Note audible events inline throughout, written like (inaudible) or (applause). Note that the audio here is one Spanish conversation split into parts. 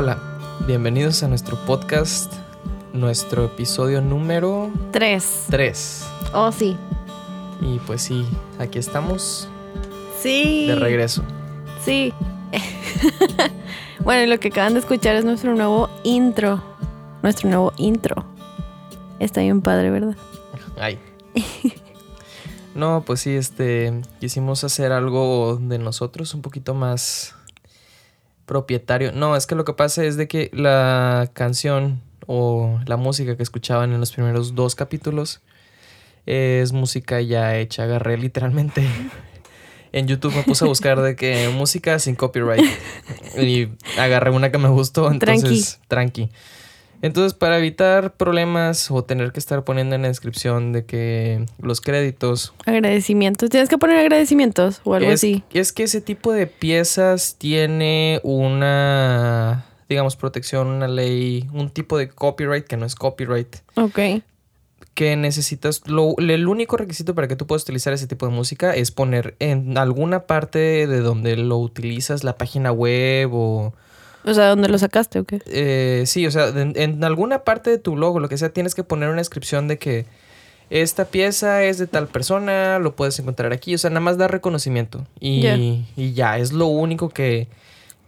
Hola, bienvenidos a nuestro podcast, nuestro episodio número Tres. 3. Oh, sí. Y pues sí, aquí estamos Sí. de regreso. Sí. (laughs) bueno, y lo que acaban de escuchar es nuestro nuevo intro. Nuestro nuevo intro. Está bien padre, ¿verdad? Ay. (laughs) No, pues sí, este, quisimos hacer algo de nosotros un poquito más propietario. No, es que lo que pasa es de que la canción o la música que escuchaban en los primeros dos capítulos es música ya hecha. Agarré literalmente (laughs) en YouTube me puse a buscar de que música sin copyright y agarré una que me gustó, entonces tranqui. Entonces, para evitar problemas o tener que estar poniendo en la descripción de que los créditos Agradecimientos. Tienes que poner agradecimientos o algo es, así. es que ese tipo de piezas tiene una, digamos, protección, una ley, un tipo de copyright que no es copyright, Ok. que necesitas, lo, el único requisito para que tú puedas utilizar ese tipo de música es poner en alguna parte de donde lo utilizas, la página web o... O sea, ¿dónde lo sacaste o qué? eh, sí, o sea, en, en alguna parte de tu logo, lo que sea, tienes que poner una descripción de que esta pieza es de tal persona, lo puedes encontrar aquí, o sea, nada más da reconocimiento y y ya, es lo único que,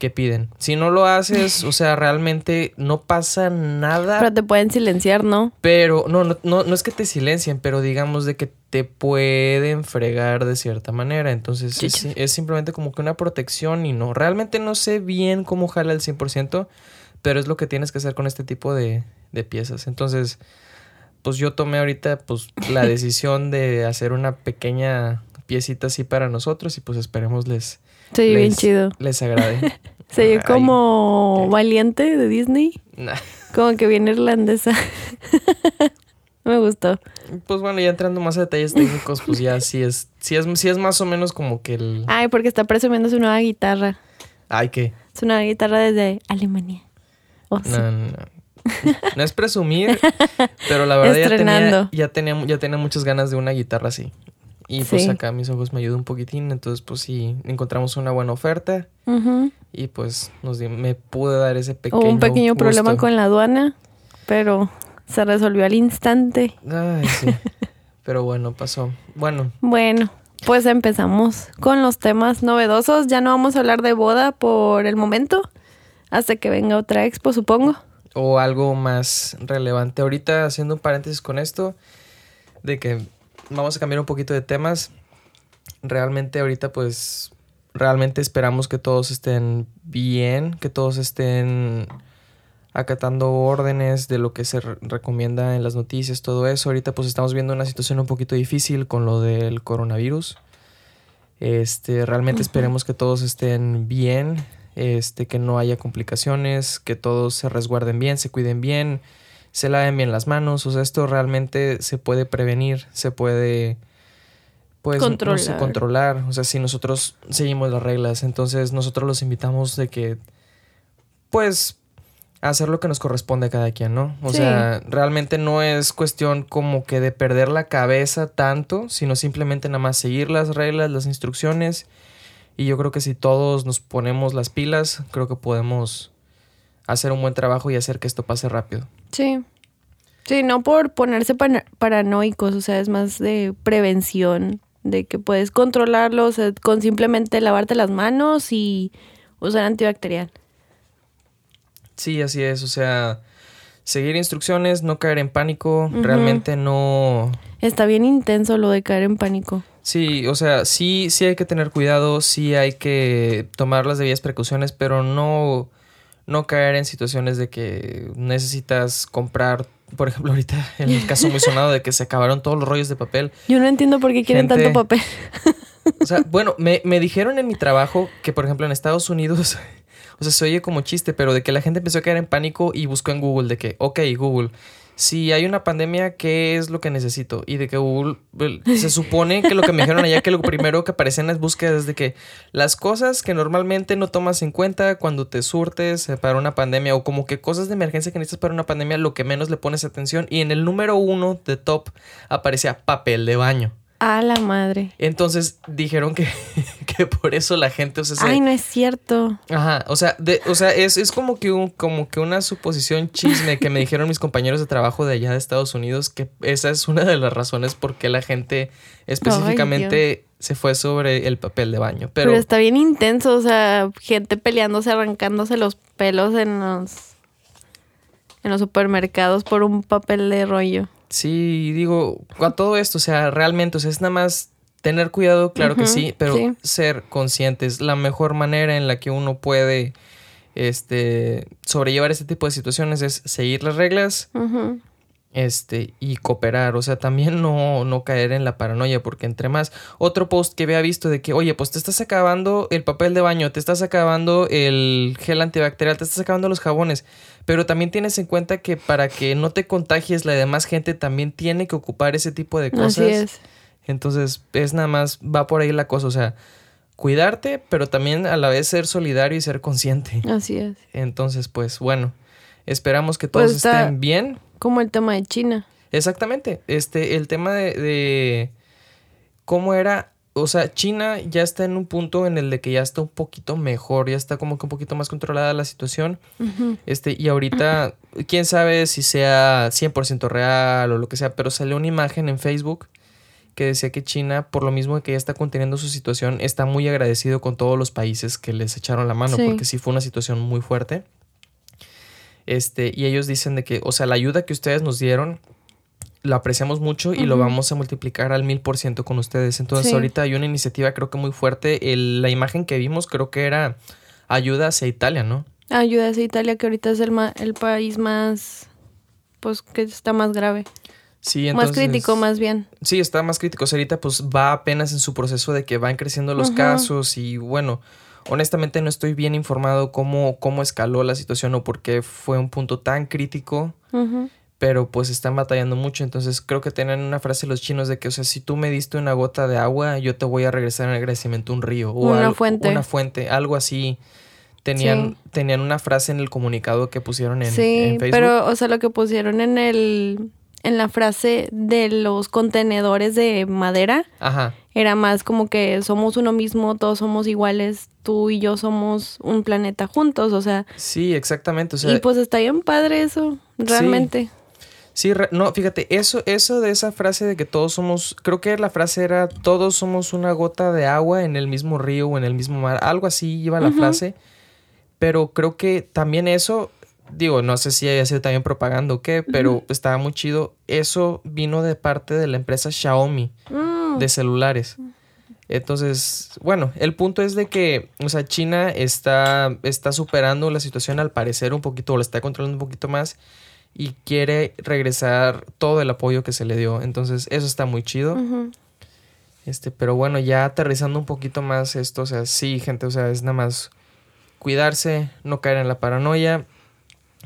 que piden. Si no lo haces, (laughs) o sea, realmente no pasa nada, Pero te pueden silenciar, ¿no? pero no, no, no, no es que te silencien, pero digamos de que te pueden fregar de cierta manera. Entonces es, simplemente como que una protección y no. Realmente no sé bien cómo jala el 100%, pero es lo que tienes que hacer con este tipo de, de piezas. Entonces, pues yo tomé ahorita pues la (laughs) decisión de hacer una pequeña piecita así para nosotros y pues esperemos les, Se bien chido. les agrade. (laughs) Se Ay, como valiente de Disney. Nah. Como que viene irlandesa. (laughs) Me gustó. Pues bueno, ya entrando más a detalles técnicos, pues ya (laughs) sí es, sí es, sí es más o menos como que el... Ay, porque está presumiendo su nueva guitarra. Ay, que... Su nueva guitarra desde Alemania. Oh, sí. No, no, no. No es presumir, pero la verdad ya tenía, ya, tenía, ya tenía muchas ganas de una guitarra así. Y pues Sí. acá mis ojos me ayudan un poquitín, entonces pues sí, encontramos una buena oferta y pues nos me pude dar ese pequeño Hubo un pequeño problema con la aduana, pero se resolvió al instante. Ay, sí. (laughs) Pero bueno, pasó. Bueno, Bueno, pues empezamos con los temas novedosos. Ya no vamos a hablar de boda por el momento, hasta que venga otra expo, supongo. o algo más relevante. Ahorita haciendo un paréntesis con esto, de que vamos a cambiar un poquito de temas. Realmente ahorita pues, realmente esperamos que todos estén bien, que todos estén acatando órdenes de lo que se re- recomienda en las noticias, todo eso. Ahorita pues estamos viendo una situación un poquito difícil con lo del coronavirus. Este, realmente esperemos que todos estén bien, este, que no haya complicaciones, que todos se resguarden bien, se cuiden bien, se laven bien las manos. O sea, esto realmente se puede prevenir, se puede pues no sé, Controlar. controlar. O sea, si nosotros seguimos las reglas, entonces nosotros los invitamos de que pues hacer lo que nos corresponde a cada quien, ¿no? O Sí. sea, realmente no es cuestión como que de perder la cabeza tanto, sino simplemente nada más seguir las reglas, las instrucciones. Y yo creo que si todos nos ponemos las pilas, creo que podemos hacer un buen trabajo y hacer que esto pase rápido. Sí. Sí, no por ponerse paranoicos, o sea, es más de prevención, de que puedes controlarlo o sea, con simplemente lavarte las manos y usar antibacterial. Sí, así es, o sea, seguir instrucciones, no caer en pánico, realmente no... Está bien intenso lo de caer en pánico. Sí, o sea, sí, sí hay que tener cuidado, sí hay que tomar las debidas precauciones, pero no, no caer en situaciones de que necesitas comprar, por ejemplo, (laughs) ahorita en el caso muy sonado de que se acabaron todos los rollos de papel. Yo no entiendo por qué quieren Gente- tanto papel. O sea, (laughs) bueno, me, me dijeron en mi trabajo que, por ejemplo, en Estados Unidos, (laughs) o sea, se oye como chiste, pero de que la gente empezó a caer en pánico y buscó en Google de que, ok, Google, si hay una pandemia, ¿qué es lo que necesito? Y de que Google, se supone que lo que me dijeron allá, que lo primero que aparece en las búsquedas de que las cosas que normalmente no tomas en cuenta cuando te surtes eh, para una pandemia o como que cosas de emergencia que necesitas para una pandemia, lo que menos le pones atención. Y en el número uno de top aparecía papel de baño. A la madre. Entonces dijeron que, (laughs) que por eso la gente, o sea, se- Ay, no es cierto. Ajá, o sea, de, o sea, es, es como que un, como que una suposición chisme que me (laughs) dijeron mis compañeros de trabajo de allá de Estados Unidos, que esa es una de las razones por qué la gente específicamente se fue sobre el papel de baño. Pero, Pero, está bien intenso, o sea, gente peleándose, arrancándose los pelos en los en los supermercados por un papel de rollo. Sí, digo, a todo esto, o sea, realmente, o sea, es nada más tener cuidado, claro que sí, pero sí. ser conscientes. La mejor manera en la que uno puede este, sobrellevar este tipo de situaciones es seguir las reglas, este, y cooperar, o sea, también no, no caer en la paranoia, porque entre más, otro post que había visto de que, oye, pues te estás acabando el papel de baño, te estás acabando el gel antibacterial, te estás acabando los jabones, pero también tienes en cuenta que para que no te contagies, la demás gente también tiene que ocupar ese tipo de cosas. Así es. Entonces, es nada más, va por ahí la cosa, o sea, cuidarte, pero también a la vez ser solidario y ser consciente. Así es. Entonces, pues bueno, esperamos que todos Pues está- estén bien. Como el tema de China. Exactamente. Este, el tema de, de cómo era. O sea, China ya está en un punto en el de que ya está un poquito mejor, ya está como que un poquito más controlada la situación. Este, y ahorita, quién sabe si sea 100% real o lo que sea, pero salió una imagen en Facebook que decía que China, por lo mismo que ya está conteniendo su situación, está muy agradecido con todos los países que les echaron la mano, Sí. porque sí fue una situación muy fuerte. Este, y ellos dicen de que, o sea, la ayuda que ustedes nos dieron, la apreciamos mucho y lo vamos a multiplicar al mil por ciento con ustedes. Entonces, Sí. ahorita hay una iniciativa, creo que muy fuerte. El- la imagen que vimos, creo que era ayuda hacia Italia, ¿no? Ayuda a Italia, que ahorita es el, ma- el país más, pues, que está más grave. Sí, más entonces- crítico, más bien. Sí, está más crítico. O sea, ahorita pues va apenas en su proceso de que van creciendo los casos y bueno, honestamente no estoy bien informado cómo, cómo escaló la situación o por qué fue un punto tan crítico. Pero pues están batallando mucho. Entonces creo que tienen una frase los chinos de que, o sea, si tú me diste una gota de agua, yo te voy a regresar en agradecimiento un río o Una al- fuente. Una fuente, algo así. Tenían, Sí. tenían una frase en el comunicado que pusieron en, sí, en Facebook. pero, o sea, lo que pusieron en el, en la frase de los contenedores de madera Ajá. era más como que somos uno mismo, todos somos iguales, tú y yo somos un planeta juntos, o sea, Sí, exactamente. O sea, y pues está bien padre eso, realmente. Sí, re- no, fíjate, eso, eso de esa frase de que todos somos, creo que la frase era todos somos una gota de agua en el mismo río o en el mismo mar, algo así iba la frase, pero creo que también eso, digo, no sé si haya sido también propaganda o qué, pero estaba muy chido, eso vino de parte de la empresa Xiaomi Mm, de celulares. Entonces, bueno, el punto es de que, o sea, China está, está superando la situación al parecer un poquito, o la está controlando un poquito más y quiere regresar todo el apoyo que se le dio. Entonces, eso está muy chido. Este, pero bueno, ya aterrizando un poquito más esto, o sea, sí, gente, o sea, es nada más cuidarse, no caer en la paranoia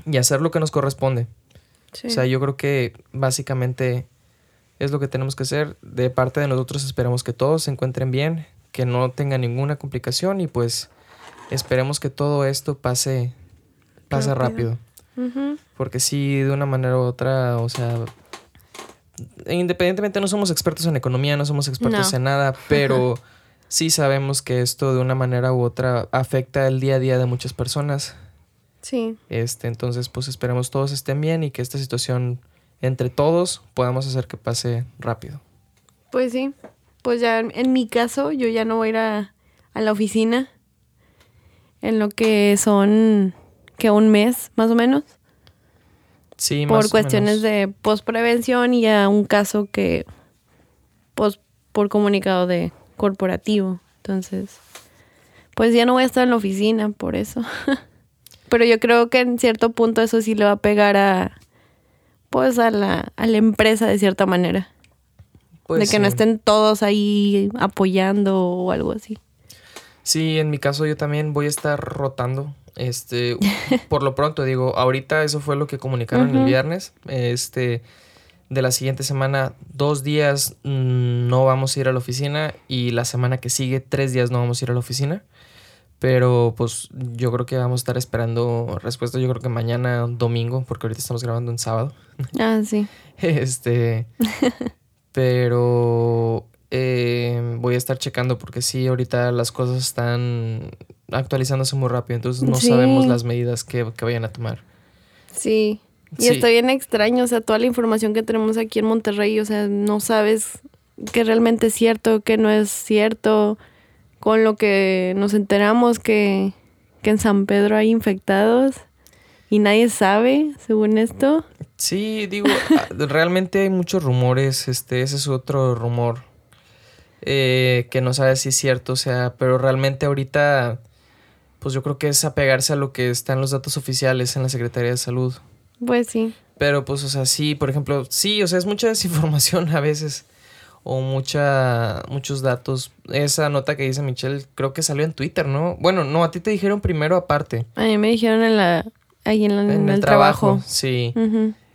y hacer lo que nos corresponde. Sí. O sea, yo creo que básicamente es lo que tenemos que hacer. De parte de nosotros esperamos que todos se encuentren bien, que no tengan ninguna complicación y pues esperemos que todo esto pase, pase Rápido. rápido. Porque sí, de una manera u otra, o sea, independientemente no somos expertos en economía, no somos expertos No. en nada, (laughs) pero sí sabemos que esto de una manera u otra afecta el día a día de muchas personas. Sí, Este, entonces, pues esperemos todos estén bien y que esta situación entre todos podamos hacer que pase rápido. pues sí. Pues ya en en mi caso, yo ya no voy a ir a, a la oficina en lo que son que un mes más o menos Sí, por más o cuestiones menos. de postprevención y a un caso que pues por comunicado de corporativo. Entonces, pues ya no voy a estar en la oficina por eso. (laughs) Pero yo creo que en cierto punto eso sí le va a pegar a pues a la, a la empresa de cierta manera. Pues de que no estén todos ahí apoyando o algo así. Sí, en mi caso yo también voy a estar rotando. Este, por lo pronto digo, ahorita eso fue lo que comunicaron el viernes. Este, de la siguiente semana, dos días mm, no vamos a ir a la oficina y la semana que sigue, tres días no vamos a ir a la oficina. Pero pues yo creo que vamos a estar esperando respuesta. Yo creo que mañana domingo, porque ahorita estamos grabando en sábado. Ah, sí. (laughs) Este. pero. Eh, voy a estar checando porque sí, ahorita las cosas están actualizándose muy rápido, entonces no Sí. sabemos las medidas que, que vayan a tomar. Sí. Y Sí. está bien extraño, o sea, toda la información que tenemos aquí en Monterrey, o sea, no sabes qué realmente es cierto, qué no es cierto. Con lo que nos enteramos que, que en San Pedro hay infectados y nadie sabe, según esto. Sí, digo, (laughs) ah, realmente hay muchos rumores, este, ese es otro rumor eh, que no sabe si es cierto, o sea, pero realmente ahorita, pues yo creo que es apegarse a lo que está en los datos oficiales en la Secretaría de Salud. Pues sí. Pero pues, o sea, sí, por ejemplo, sí, o sea, es mucha (laughs) desinformación a veces. O mucha, muchos datos. Esa nota que dice Michelle, creo que salió en Twitter, ¿no? Bueno, no, a ti te dijeron primero aparte. A mí me dijeron en la, ahí en, la- en el, trabajo. Sí.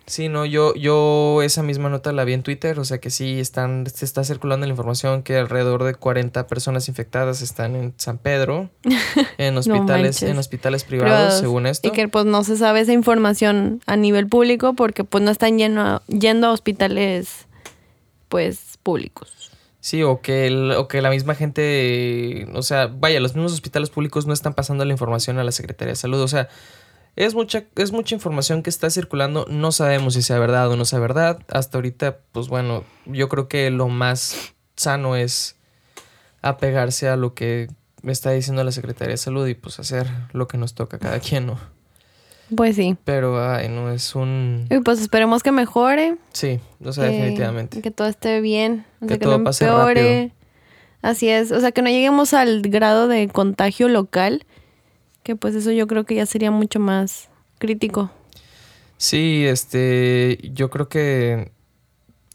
Sí, no, yo, yo esa misma nota la vi en Twitter, o sea que sí están, se está circulando la información que alrededor de 40 personas infectadas están en San Pedro, (laughs) en hospitales, en hospitales privados, Privados. según esto. Y que pues no se sabe esa información a nivel público porque pues no están lleno, yendo a hospitales pues públicos. Sí, o que, el- o que la misma gente, o sea, vaya, los mismos hospitales públicos no están pasando la información a la Secretaría de Salud. O sea, es mucha, es mucha información que está circulando. No sabemos si sea verdad o no sea verdad. Hasta ahorita, pues bueno, yo creo que lo más sano es apegarse a lo que me está diciendo la Secretaría de Salud y pues hacer lo que nos toca a cada quien, ¿no? Pues sí. Pero, ay, no, es un... Y pues esperemos que mejore. Sí, o sea, que- definitivamente. Que todo esté bien. O Que sea, que, todo no pase empeore. Así es. O sea, que no lleguemos al grado de contagio local. Que pues eso yo creo que ya sería mucho más crítico. Sí, este, yo creo que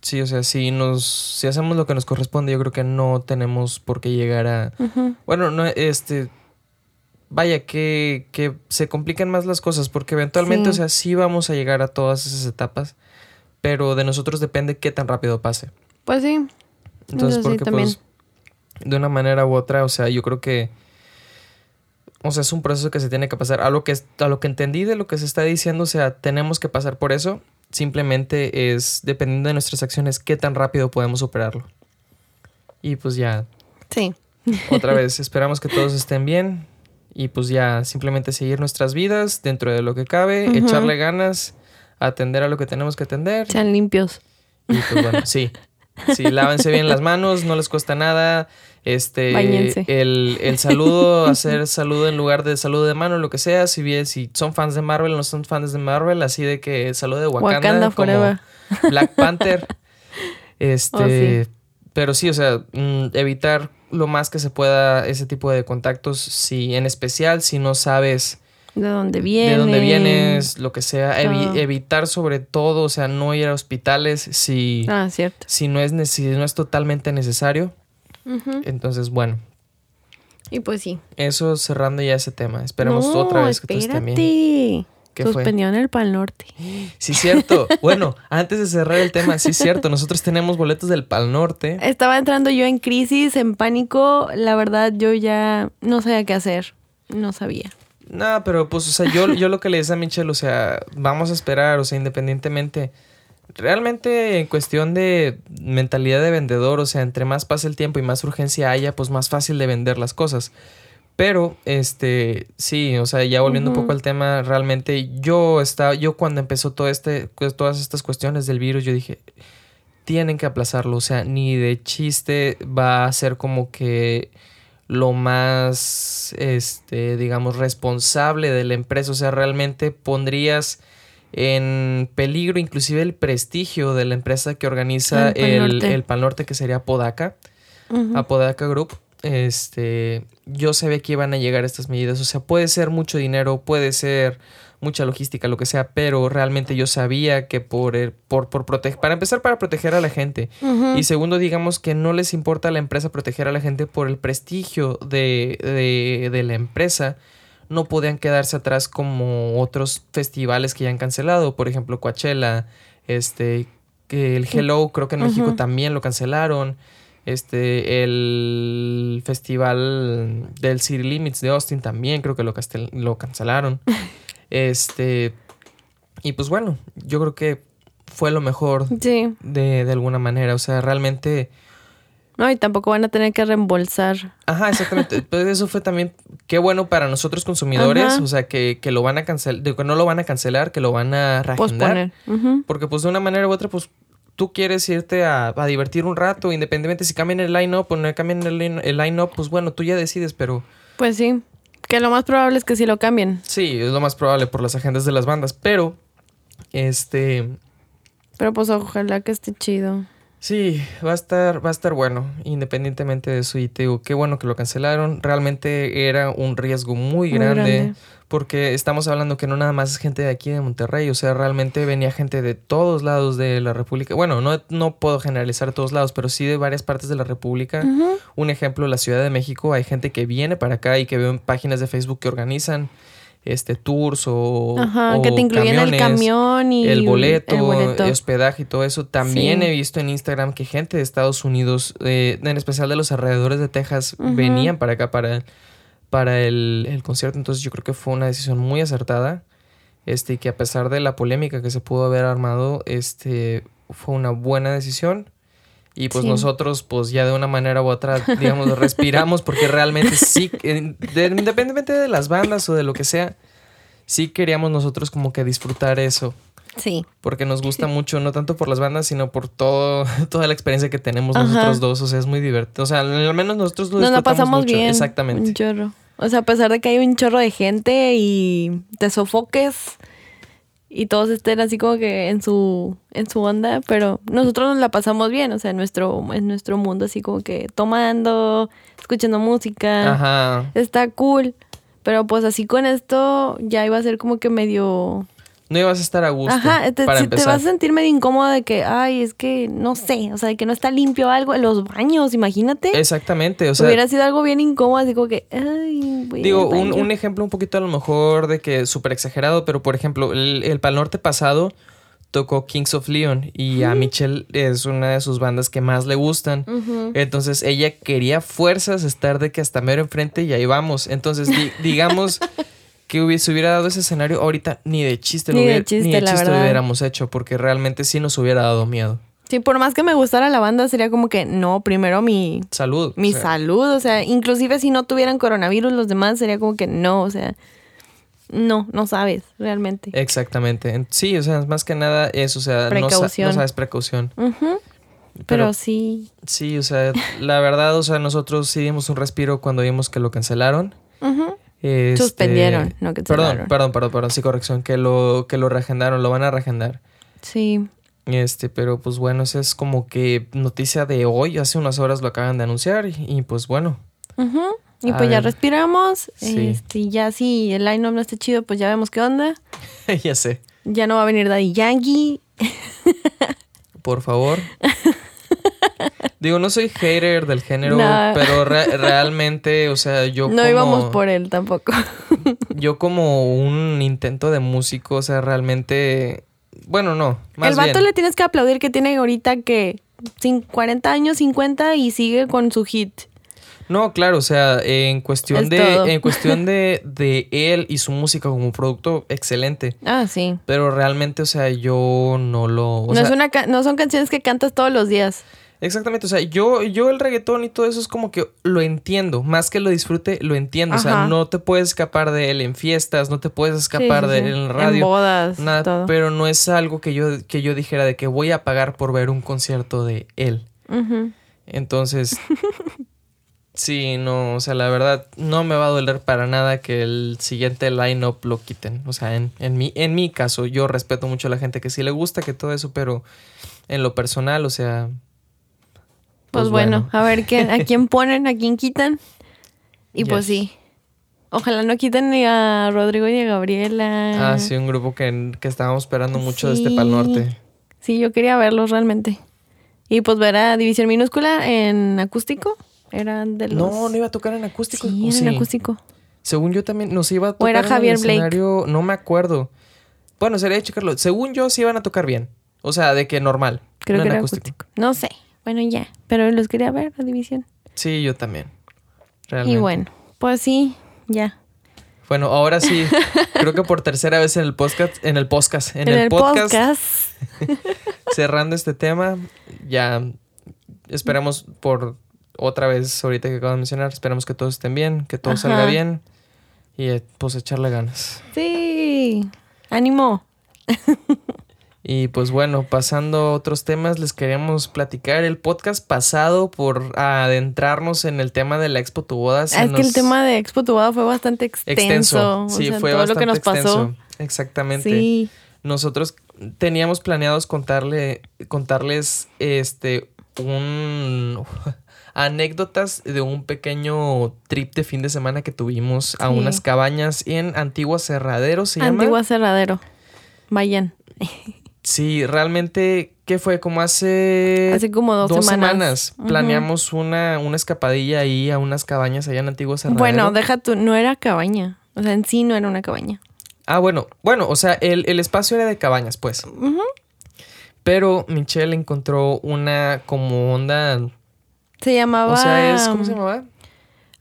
sí, o sea, si nos, si hacemos lo que nos corresponde, yo creo que no tenemos por qué llegar a, bueno, no, este, vaya, que, que se complican más las cosas, porque eventualmente, Sí. o sea, sí vamos a llegar a todas esas etapas, pero de nosotros depende qué tan rápido pase. Pues sí. Entonces, Eso porque pues, de una manera u otra, o sea, yo creo que, o sea, es un proceso que se tiene que pasar. A lo que, a lo que entendí de lo que se está diciendo, o sea, tenemos que pasar por eso. Simplemente es, dependiendo de nuestras acciones, qué tan rápido podemos superarlo. Y pues ya, Sí. otra vez, esperamos que todos estén bien. Y pues ya, simplemente seguir nuestras vidas dentro de lo que cabe, echarle ganas, atender a lo que tenemos que atender. Sean limpios. Y pues bueno, sí. Sí, lávense bien las manos, no les cuesta nada. Este, el, el saludo, (laughs) hacer saludo en lugar de saludo de mano, lo que sea. Si bien, si son fans de Marvel no son fans de Marvel, así de que saludo de Wakanda, Wakanda como forever. (laughs) Black Panther. (laughs) Este, Oh, sí. pero sí, o sea, mm, evitar lo más que se pueda ese tipo de contactos. Si, en especial, si no sabes De dónde viene. de dónde vienes, lo que sea, evi- evitar sobre todo, o sea, no ir a hospitales si, Ah, cierto. si, no es, si no es totalmente necesario. Entonces, bueno, Y pues sí. eso cerrando ya ese tema. Esperemos No, otra vez que estén bien. ¿Qué fue? Suspendieron el Pal Norte. Sí, cierto. (laughs) bueno, antes de cerrar el tema, sí, cierto. Nosotros tenemos boletos del Pal Norte. Estaba entrando yo en crisis, en pánico. La verdad, yo ya no sabía qué hacer. No sabía. No, pero pues, o sea, yo, yo lo que le decía a Michelle, o sea, vamos a esperar, o sea, independientemente. Realmente en cuestión de mentalidad de vendedor, o sea, entre más pase el tiempo y más urgencia haya, pues más fácil de vender las cosas. Pero, este, sí, o sea, ya volviendo un poco al tema, realmente yo estaba, yo cuando empezó todo este, pues, todas estas cuestiones del virus, yo dije, tienen que aplazarlo, o sea, ni de chiste va a ser como que lo más, este, digamos, responsable de la empresa, o sea, realmente pondrías en peligro inclusive el prestigio de la empresa que organiza El el, Norte. el Pal Norte, que sería Podaca. Apodaca Group. Este, yo sabía que iban a llegar estas medidas, o sea, puede ser mucho dinero, puede ser mucha logística, lo que sea, pero realmente yo sabía que por, el- por, por proteger, para empezar, para proteger a la gente, y segundo, digamos que no les importa a la empresa proteger a la gente por el prestigio de, de, de la empresa. No podían quedarse atrás como otros festivales que ya han cancelado. Por ejemplo, Coachella, este, que el Hello, creo que en México también lo cancelaron. Este, el festival del City Limits de Austin también creo que lo, cancelaron. (laughs) Este, y pues bueno, yo creo que fue lo mejor Sí. de, de alguna manera. O sea, realmente No, y tampoco van a tener que reembolsar. Ajá, exactamente. (laughs) Pues eso fue también qué bueno para nosotros consumidores, o sea, que, que, lo van a cancelar, que no lo van a cancelar, que lo van a reagendar. Porque pues de una manera u otra, pues tú quieres irte a, a divertir un rato, independientemente si cambian el line-up o no cambian el, el line-up, pues bueno, tú ya decides, pero... Pues sí, que lo más probable es que sí lo cambien. Sí, es lo más probable por las agendas de las bandas, pero este... Pero pues ojalá que esté chido. Sí, va a estar, va a estar bueno, independientemente de te digo, qué bueno que lo cancelaron. Realmente era un riesgo muy, grande, porque estamos hablando que no nada más es gente de aquí de Monterrey, o sea, realmente venía gente de todos lados de la República. Bueno, no, no puedo generalizar todos lados, pero sí de varias partes de la República. Un ejemplo, la Ciudad de México, hay gente que viene para acá y que veo en páginas de Facebook que organizan este tours o, Ajá, que te incluyen el camión y el boleto, el hospedaje y todo eso. También he visto en Instagram que gente de Estados Unidos, eh, en especial de los alrededores de Texas, venían para acá para, para el, el, concierto. Entonces yo creo que fue una decisión muy acertada. Este, y que a pesar de la polémica que se pudo haber armado, este, fue una buena decisión. Y pues nosotros, pues ya de una manera u otra, (laughs) digamos, respiramos porque realmente sí, independientemente de las bandas o de lo que sea, sí queríamos nosotros como que disfrutar eso. Sí. Porque nos gusta (laughs) mucho, no tanto por las bandas, sino por todo, (laughs) toda la experiencia que tenemos nosotros dos. O sea, es muy divertido. O sea, al menos nosotros lo Nos pasamos bien. Exactamente. Un chorro. O sea, a pesar de que hay un chorro de gente y te sofoques y todos estén así como que en su en su onda, pero nosotros nos la pasamos bien, o sea, en nuestro en nuestro mundo así como que tomando, escuchando música. Ajá. Está cool. Pero pues así con esto ya iba a ser como que medio no ibas a estar a gusto. Ajá, te, para te vas a sentir medio incómodo de que, ay, es que no sé, o sea, de que no está limpio algo en los baños, imagínate. Exactamente, o sea. Hubiera sido algo bien incómodo, así como que, ay, Digo, un, un, ejemplo un poquito a lo mejor de que súper exagerado, pero por ejemplo, el, el Pal Norte pasado tocó Kings of Leon y a Michelle es una de sus bandas que más le gustan. Entonces ella quería fuerzas estar de que hasta mero enfrente y ahí vamos. Entonces, digamos (laughs) que hubiese, hubiera dado ese escenario ahorita ni de chiste, ni lo, hubiera, de chiste, ni de chiste lo hubiéramos hecho porque realmente sí nos hubiera dado miedo. Sí, por más que me gustara la banda, sería como que no, primero mi salud. Mi salud, o sea, inclusive si no tuvieran coronavirus los demás, sería como que no, o sea, no, no sabes realmente. Exactamente. Sí, o sea, más que nada es, o sea, No, sabes precaución. pero, sí. Sí, o sea, la verdad, o sea, nosotros sí dimos un respiro cuando vimos que lo cancelaron. Este, Suspendieron, no Perdón, perdón, perdón, perdón, sí, corrección, que lo, que lo reagendaron, lo van a reagendar. Sí. Este, pero pues bueno, esa es como que noticia de hoy, hace unas horas lo acaban de anunciar y, pues bueno. Y pues ya respiramos. Sí. Este, ya si el line-up no está chido, pues ya vemos qué onda. (laughs) ya sé. Ya no va a venir Daddy Yankee. Por favor. (laughs) Digo, no soy hater del género, pero realmente, o sea, yo no íbamos por él tampoco. yo como un intento de músico, o sea, realmente... Bueno, no. Más el vato le tienes que aplaudir que tiene ahorita que 40 años, 50 y sigue con su hit. No, claro, o sea, en cuestión de en cuestión de, (laughs) de él y su música como producto excelente. Ah, sí. Pero realmente, o sea, yo no lo no, es una no son canciones que cantas todos los días. Exactamente, o sea, yo, yo el reggaetón y todo eso es como que lo entiendo, más que lo disfrute, lo entiendo, o sea, no te puedes escapar de él en fiestas, no te puedes escapar de él en radio, en bodas, nada, pero no es algo que yo, que yo dijera de que voy a pagar por ver un concierto de él. Entonces, (laughs) sí, no, o sea, la verdad, no me va a doler para nada que el siguiente line-up lo quiten, o sea, en, en, mi, en mi caso, yo respeto mucho a la gente que sí le gusta, que todo eso, pero en lo personal, o sea, pues, bueno, a ver ¿quién, a (laughs) quién ponen, a quién quitan. Y pues sí. Ojalá no quiten ni a Rodrigo ni a Gabriela. Ah, sí, un grupo que, estábamos esperando mucho de este Pal Norte. Sí, yo quería verlos realmente. Y pues ver a División Minúscula en acústico. Eran de los... No, no iba a tocar en acústico. Sí, en acústico. Según yo también nos iba a tocar o era Javier escenario, no me acuerdo. Bueno, sería de checarlo. Según yo sí iban a tocar bien. O sea, de que normal. Creo que era acústico. No sé. Bueno, ya, pero los quería ver, la división. Sí, yo también. Realmente. Y bueno, pues sí, ya. Bueno, ahora sí, (laughs) creo que por tercera vez en el podcast, en el podcast, en, el, podcast, (laughs) cerrando este tema, ya esperamos por otra vez, ahorita que acabo de mencionar, esperamos que todos estén bien, que todo salga bien y eh, pues echarle ganas. Sí. Ánimo. (laughs) Y pues bueno, pasando a otros temas, les queríamos platicar el podcast pasado por adentrarnos en el tema de la Expo Tu Boda. Ah, es que el tema de Expo Tu Boda fue bastante extenso. extenso. o Sí, sea, fue todo bastante lo que nos pasó. extenso. Exactamente. Sí. Nosotros teníamos planeados contarle, contarles este un (laughs) anécdotas de un pequeño trip de fin de semana que tuvimos a unas cabañas en Antigua Cerradero, se llama. Antigua Cerradero. Vayan. (laughs) Sí, realmente, ¿qué fue? Como hace... Hace como dos, semanas. Ujú. Planeamos una, una escapadilla ahí a unas cabañas allá en Antigua Cerradero. Bueno, deja tú, no era cabaña. O sea, en sí no era una cabaña. Ah, bueno, bueno, o sea, el, el espacio era de cabañas, pues. Pero Michelle encontró una como onda. Se llamaba. O sea, es. ¿Cómo se llamaba?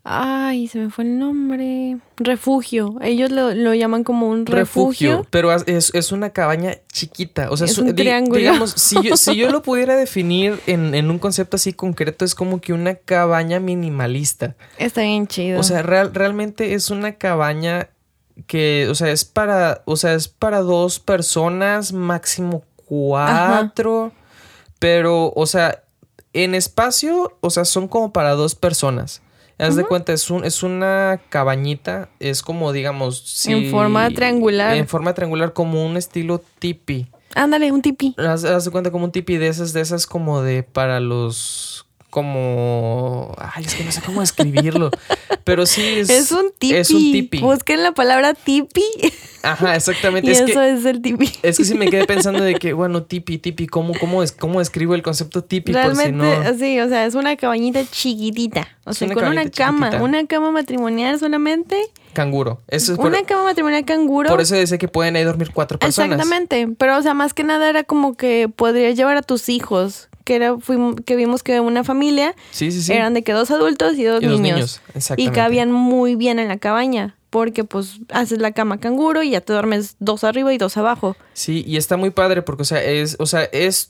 Ay, se me fue el nombre. Refugio. Ellos lo, lo llaman como un refugio. Pero es, es una cabaña chiquita. O sea, Es un- triángulo. Digamos, si yo, si yo lo (laughs) pudiera definir en, en un concepto así concreto, es como que una cabaña minimalista. Está bien chido. O sea, real- realmente es una cabaña que, o sea, es para, o sea, es para dos personas, máximo cuatro, pero, o sea, en espacio, o sea, son como para dos personas. Haz de cuenta, es, un, es una cabañita, es como, digamos, si- En forma triangular. En forma triangular, como un estilo tipi. Ándale, un tipi. Haz, haz de cuenta como un tipi de esas, de esas como de para los como ay es que no sé cómo describirlo pero sí es Es un tipi. es un tipi Busquen la palabra tipi. ajá exactamente (laughs) y es eso que es el tipi. es que sí me quedé pensando de que bueno tipi tipi cómo cómo es cómo describo el concepto tipi por si Realmente, no sí, o sea, es una cabañita chiquitita. O Es sea, una con una cama, chiquitita. una cama matrimonial solamente. canguro eso es por, una cama matrimonial canguro. por eso dice que pueden ahí dormir cuatro personas Exactamente, pero o sea, más que nada era como que podrías llevar a tus hijos, que era fuimos, que vimos que una familia sí sí sí eran de que dos adultos y dos, Y niños, niños, y cabían muy bien en la cabaña, porque pues haces la cama canguro y ya te duermes dos arriba y dos abajo. Sí, y está muy padre porque, o sea, es, o sea, es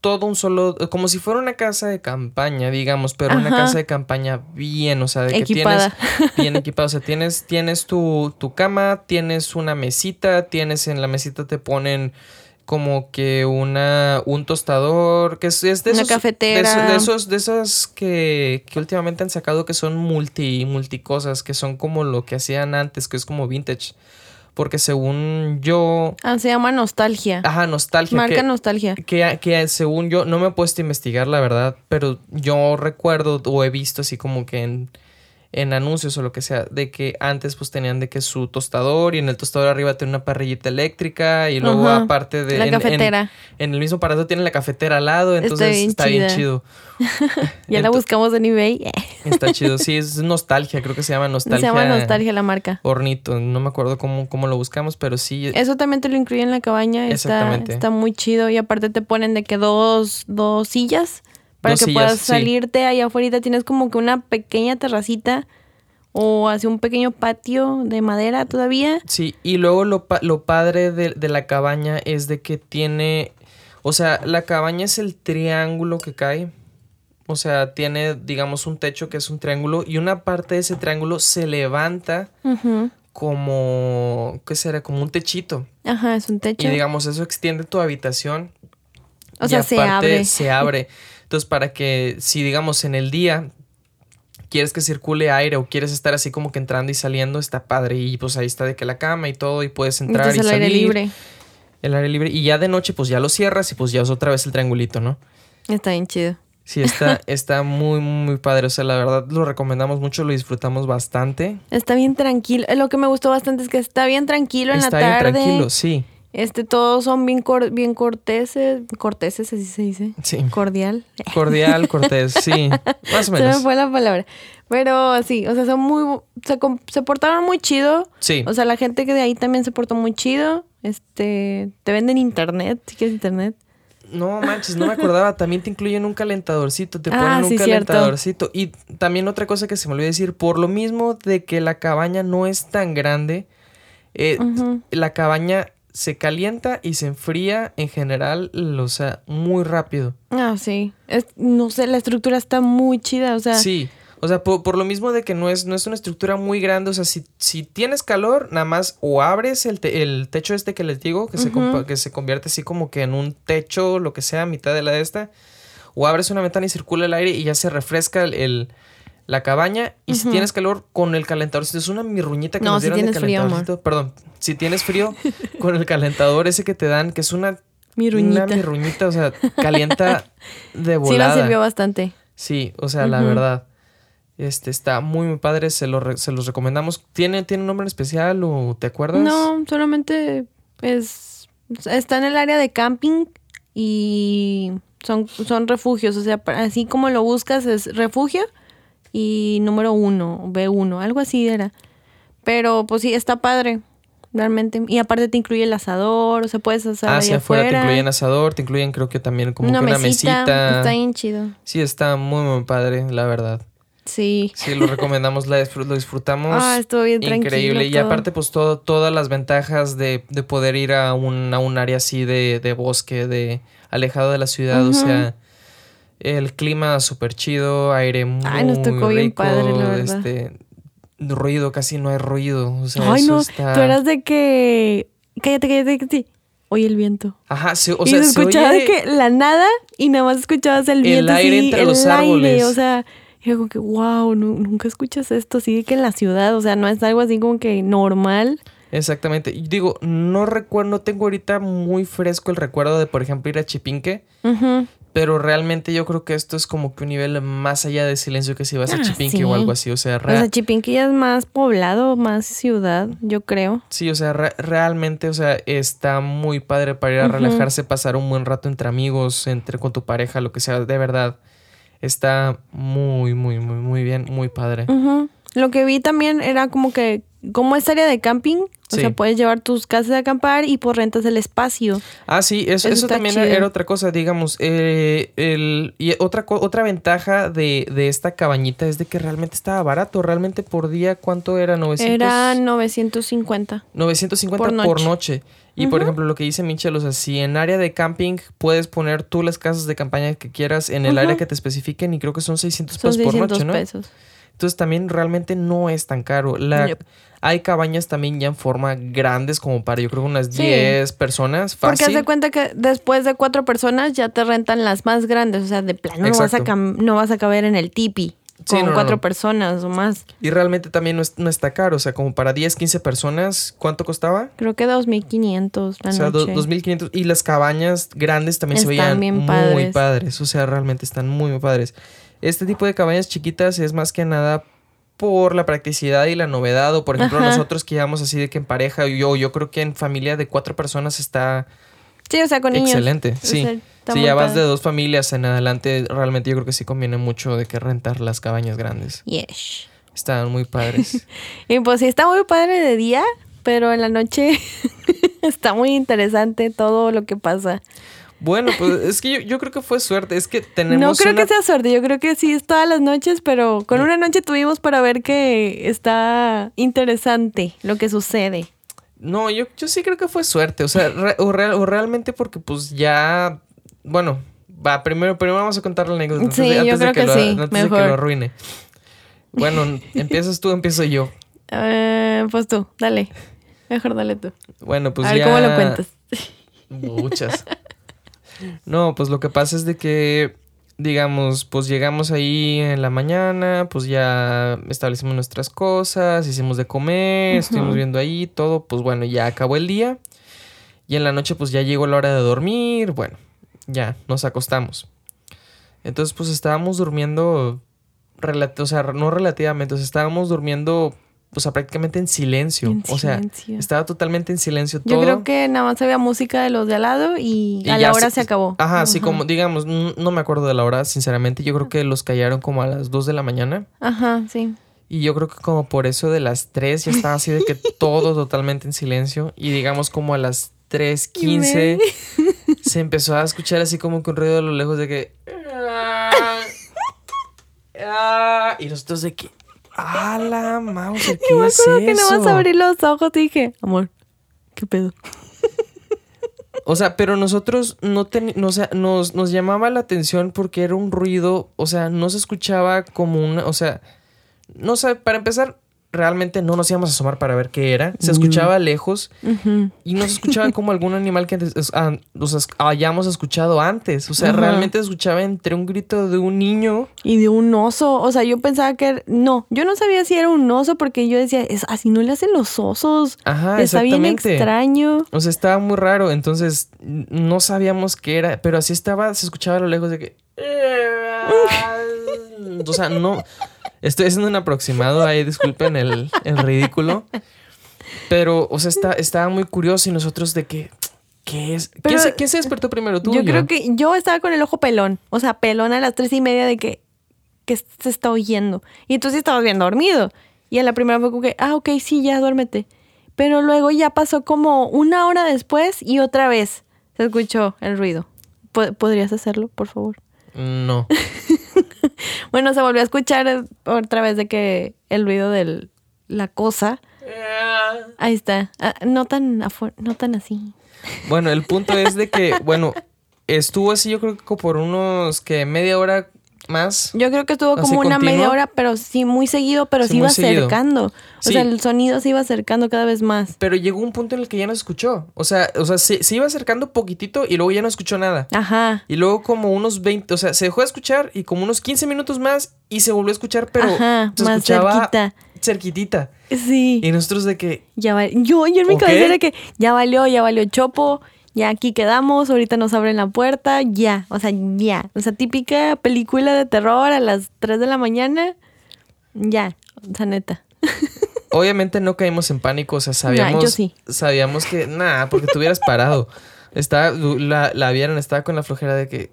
todo un solo, como si fuera una casa de campaña, digamos, pero una casa de campaña bien, o sea, de que Equipada. tienes (laughs) bien equipada, o sea, tienes, tienes tu, tu cama, tienes una mesita, tienes en la mesita te ponen como que una un tostador que es, es de Una esos cafetera. de, de esos de esos que, que últimamente han sacado que son multi multicosas que son como lo que hacían antes que es como vintage porque según yo Ah, se llama nostalgia. Ajá, nostalgia. Marca que, nostalgia. que, que según yo, no me he puesto a investigar la verdad, pero yo recuerdo o he visto así como que en, en anuncios o lo que sea, de que antes pues tenían de que su tostador y en el tostador arriba tiene una parrillita eléctrica y luego Ajá, aparte de... la en- cafetera. En, el mismo aparato tiene la cafetera al lado, entonces bien está bien chido. (laughs) Ya la buscamos en eBay. Está (laughs) chido, sí, es nostalgia, creo que se llama nostalgia. Se llama nostalgia la marca. Hornito, no me acuerdo cómo, cómo lo buscamos, pero sí. Eso también te lo incluye en la cabaña. Está, Exactamente. está muy chido. Y aparte te ponen de que dos, dos sillas para que sillas, puedas sí. salirte allá afuera. Tienes como que una pequeña terracita o así un pequeño patio de madera todavía. Sí, y luego lo, pa- lo padre de, de la cabaña es de que tiene, o sea, la cabaña es el triángulo que cae, o sea, tiene, digamos, un techo que es un triángulo y una parte de ese triángulo se levanta como, ¿qué será? Como un techito. Ajá, es un techo. Y digamos, eso extiende tu habitación. O y sea, se aparte abre. Se abre. Entonces, para que, si digamos en el día quieres que circule aire o quieres estar así como que entrando y saliendo, está padre. Y pues ahí está de que la cama y todo, y puedes entrar y Entonces el salir. aire libre. El aire libre. Y ya de noche, pues ya lo cierras y pues ya es otra vez el triangulito, ¿no? Está bien chido. Sí, está, (laughs) está muy, muy padre. O sea, la verdad lo recomendamos mucho, lo disfrutamos bastante. Está bien tranquilo. Eh, Lo que me gustó bastante es que está bien tranquilo en está la bien tarde. tranquilo, sí. Este, todos son bien, cor- bien corteses. Corteses, así se dice. Sí. Cordial. Cordial, cortés, sí. (laughs) Más o Se me menos. fue la palabra. Pero sí, o sea, son muy. Se, se portaron muy chido. Sí. O sea, la gente que de ahí también se portó muy chido. Este. Te venden internet, si quieres internet. No manches, no me acordaba. También te incluyen un calentadorcito, te Ah, ponen un sí, cierto. calentadorcito. Y también otra cosa que se me olvidó decir, por lo mismo de que la cabaña no es tan grande, eh, la cabaña se calienta y se enfría en general, o sea, muy rápido. Ah, sí. Es, no sé, la estructura está muy chida, o sea. Sí. O sea, por, lo mismo de que no es, no es una estructura muy grande, o sea, si, si tienes calor, nada más o abres el, el techo este que les digo, que, se, que se convierte así como que en un techo, lo que sea, mitad de la de esta, o abres una ventana y circula el aire y ya se refresca el, la cabaña. Y si tienes calor, con el calentador, si es una mirruñita que no, nos dieron si tienes frío, perdón, si tienes frío, (laughs) con el calentador ese que te dan, que es una mirruñita, una mirruñita o sea, calienta (laughs) de volada. Sí, nos sirvió bastante. Sí, o sea, la verdad. Este está muy, muy padre, se, lo se los recomendamos. ¿Tiene, ¿Tiene un nombre especial o te acuerdas? No, solamente es. Está en el área de camping y son, son refugios. O sea, así como lo buscas, es refugio y número uno, B1, algo así era. Pero pues sí, está padre. Realmente. Y aparte te incluye el asador, o sea, puedes asar. Ah, sí, afuera te incluyen asador, te incluyen creo que también como una, que una mesita, Está bien chido. Sí, está muy, muy padre, la verdad. Sí. Sí, lo recomendamos, la lo disfrutamos. Ah, estuvo bien Increíble. Y aparte, pues todo, todas las ventajas de, de poder ir a un, a un área así de, de bosque, de alejado de la ciudad, o sea, el clima súper chido, aire muy Ay, nos tocó bien padre, la verdad. Este, ruido, casi no hay ruido. O sea, Ay, no, tú eras de que... Cállate, cállate, cállate. Oye el viento. Ajá, sí, o y sea, se escuchaba de que la nada y nada más escuchabas el viento. El aire entre los árboles. o sea, y como que, wow, nunca escuchas esto así que en la ciudad, o sea, no es algo así como que normal. Exactamente. Y digo, no recuerdo, no tengo ahorita muy fresco el recuerdo de, por ejemplo, ir a Chipinque. Pero realmente yo creo que esto es como que un nivel más allá de silencio que si vas a ah, Chipinque o algo así. O sea, o sea, Chipinque ya es más poblado, más ciudad, yo creo. Sí, o sea, realmente, o sea, está muy padre para ir a relajarse, pasar un buen rato entre amigos, entre con tu pareja, lo que sea, de verdad. Está muy, muy, muy, muy bien, muy padre. Lo que vi también era como que, como es área de camping, o sea, puedes llevar tus casas de acampar y por rentas el espacio. Ah, sí, eso, eso, también era otra cosa, digamos. Eh, el, y otra, otra ventaja de, de, esta cabañita es de que realmente estaba barato. Realmente por día, ¿cuánto era? 900. Era 950. 950 por noche. Y por ejemplo, lo que dice Michelle, o sea, si en área de camping puedes poner tú las casas de campaña que quieras en el área que te especifiquen y creo que son 600 pesos por noche, ¿no? Pesos. Entonces también realmente no es tan caro. La, Hay cabañas también ya en forma grandes como para yo creo unas 10 personas. Fácil. Porque haz de cuenta que después de cuatro personas ya te rentan las más grandes. O sea, de plano no vas, a no vas a caber en el tipi con cuatro personas o más. Y realmente también no, no, está caro, o sea, como para 10, 15 personas, ¿cuánto costaba? Creo que 2.500 la O sea, 2.500. Y las cabañas grandes también se veían muy padres. o sea, realmente están muy, muy padres. Este tipo de cabañas chiquitas es más que nada por la practicidad y la novedad, o por ejemplo nosotros que íbamos así de que en pareja, yo, yo creo que en familia de cuatro personas está... Sí, o sea, con niños. Excelente, sí si ya vas de dos familias en adelante, realmente yo creo que sí conviene mucho de que rentar las cabañas grandes. Yes. Están muy padres. (laughs) y pues sí, está muy padre de día, pero en la noche (laughs) está muy interesante todo lo que pasa. Bueno, pues es que yo, creo que fue suerte. Es que tenemos. No creo que sea suerte. Yo creo que sí es todas las noches, pero con una noche tuvimos para ver que está interesante lo que sucede. No, yo, yo sí creo que fue suerte. O sea, o, o realmente porque pues ya bueno, va, primero, primero vamos a contar la anécdota. Sí, antes, yo creo que, lo, sí. Antes de que lo arruine. Bueno, ¿empiezas tú empiezo yo? (laughs) Eh, pues tú, dale. Mejor dale tú. Bueno, pues a ver, ¿cómo lo cuentas? Muchas. (laughs) No, pues lo que pasa es de que, digamos, pues llegamos ahí en la mañana, pues ya establecimos nuestras cosas, hicimos de comer, estuvimos viendo ahí todo, pues bueno, ya acabó el día. Y en la noche, pues ya llegó la hora de dormir, bueno, ya, nos acostamos. Entonces, pues estábamos durmiendo, o sea, no relativamente, o sea, estábamos durmiendo, o sea, prácticamente en silencio. o sea, estaba totalmente en silencio todo. Yo creo que nada más había música de los de al lado y, a la hora se, acabó. Ajá, así como, digamos, no, me acuerdo de la hora, sinceramente. Yo creo que los callaron como a las 2 de la mañana. Ajá, sí. Y yo creo que como por eso de las 3 ya estaba así de que (laughs) todo totalmente en silencio. Y digamos como a las 3.15 (laughs) se empezó a escuchar así como que un ruido de lo lejos de que... (laughs) y nosotros de que... ¡Ah, la mouse! ¿Qué es eso? que no vas a abrir los ojos y dije, amor, ¿qué pedo? O sea, pero nosotros no teníamos, o sea, nos, nos llamaba la atención porque era un ruido, o sea, no se escuchaba como una, o sea, no sé, para empezar, realmente no nos íbamos a asomar para ver qué era. Se escuchaba lejos y no se escuchaba (laughs) como algún animal que antes, ah, hayamos escuchado antes. O sea, realmente se escuchaba entre un grito de un niño. Y de un oso. O sea, yo pensaba que... No, yo no sabía si era un oso porque yo decía, es, así no le hacen los osos. Ajá, Está bien extraño. O sea, estaba muy raro. Entonces, no sabíamos qué era. Pero así estaba, se escuchaba a lo lejos de que... (laughs) o sea, no... Estoy haciendo un aproximado ahí, disculpen el, ridículo. Pero, o sea, está, estaba muy curioso y nosotros de que... ¿Qué es? ¿Qué se, ¿Qué se, despertó primero tú? Yo, creo que yo estaba con el ojo pelón. O sea, pelón a las tres y media de que, que se está oyendo. Y entonces estabas bien dormido. Y a la primera fue como que, ah, ok, sí, ya duérmete. Pero luego ya pasó como una hora después y otra vez se escuchó el ruido. ¿Podrías hacerlo, por favor? No. (laughs) (laughs) bueno, se volvió a escuchar otra vez de que el ruido de la cosa. Ahí está. Ah, no tan, no tan así. Bueno, el punto es de que, (laughs) bueno, estuvo así yo creo que por unos que media hora más. Yo creo que estuvo como una media hora, pero sí muy seguido, pero sí, iba acercando. O sea, el sonido se iba acercando cada vez más. Pero llegó un punto en el que ya no se escuchó. O sea, o sea, se, iba acercando poquitito y luego ya no escuchó nada. Ajá. Y luego como unos 20, o sea, se dejó de escuchar y como unos 15 minutos más y se volvió a escuchar, pero se más escuchaba cerquita. cerquitita. Sí. Y nosotros de que ya va... yo yo en mi cabeza era que ya valió, ya valió chopo ya aquí quedamos, ahorita nos abren la puerta, ya, o sea, ya. O sea, típica película de terror a las 3 de la mañana, ya, o sea, neta. (laughs) Obviamente no caímos en pánico, o sea, sabíamos, sabíamos que, nada, porque te hubieras parado. Estaba, la, la vieron, estaba con la flojera de que...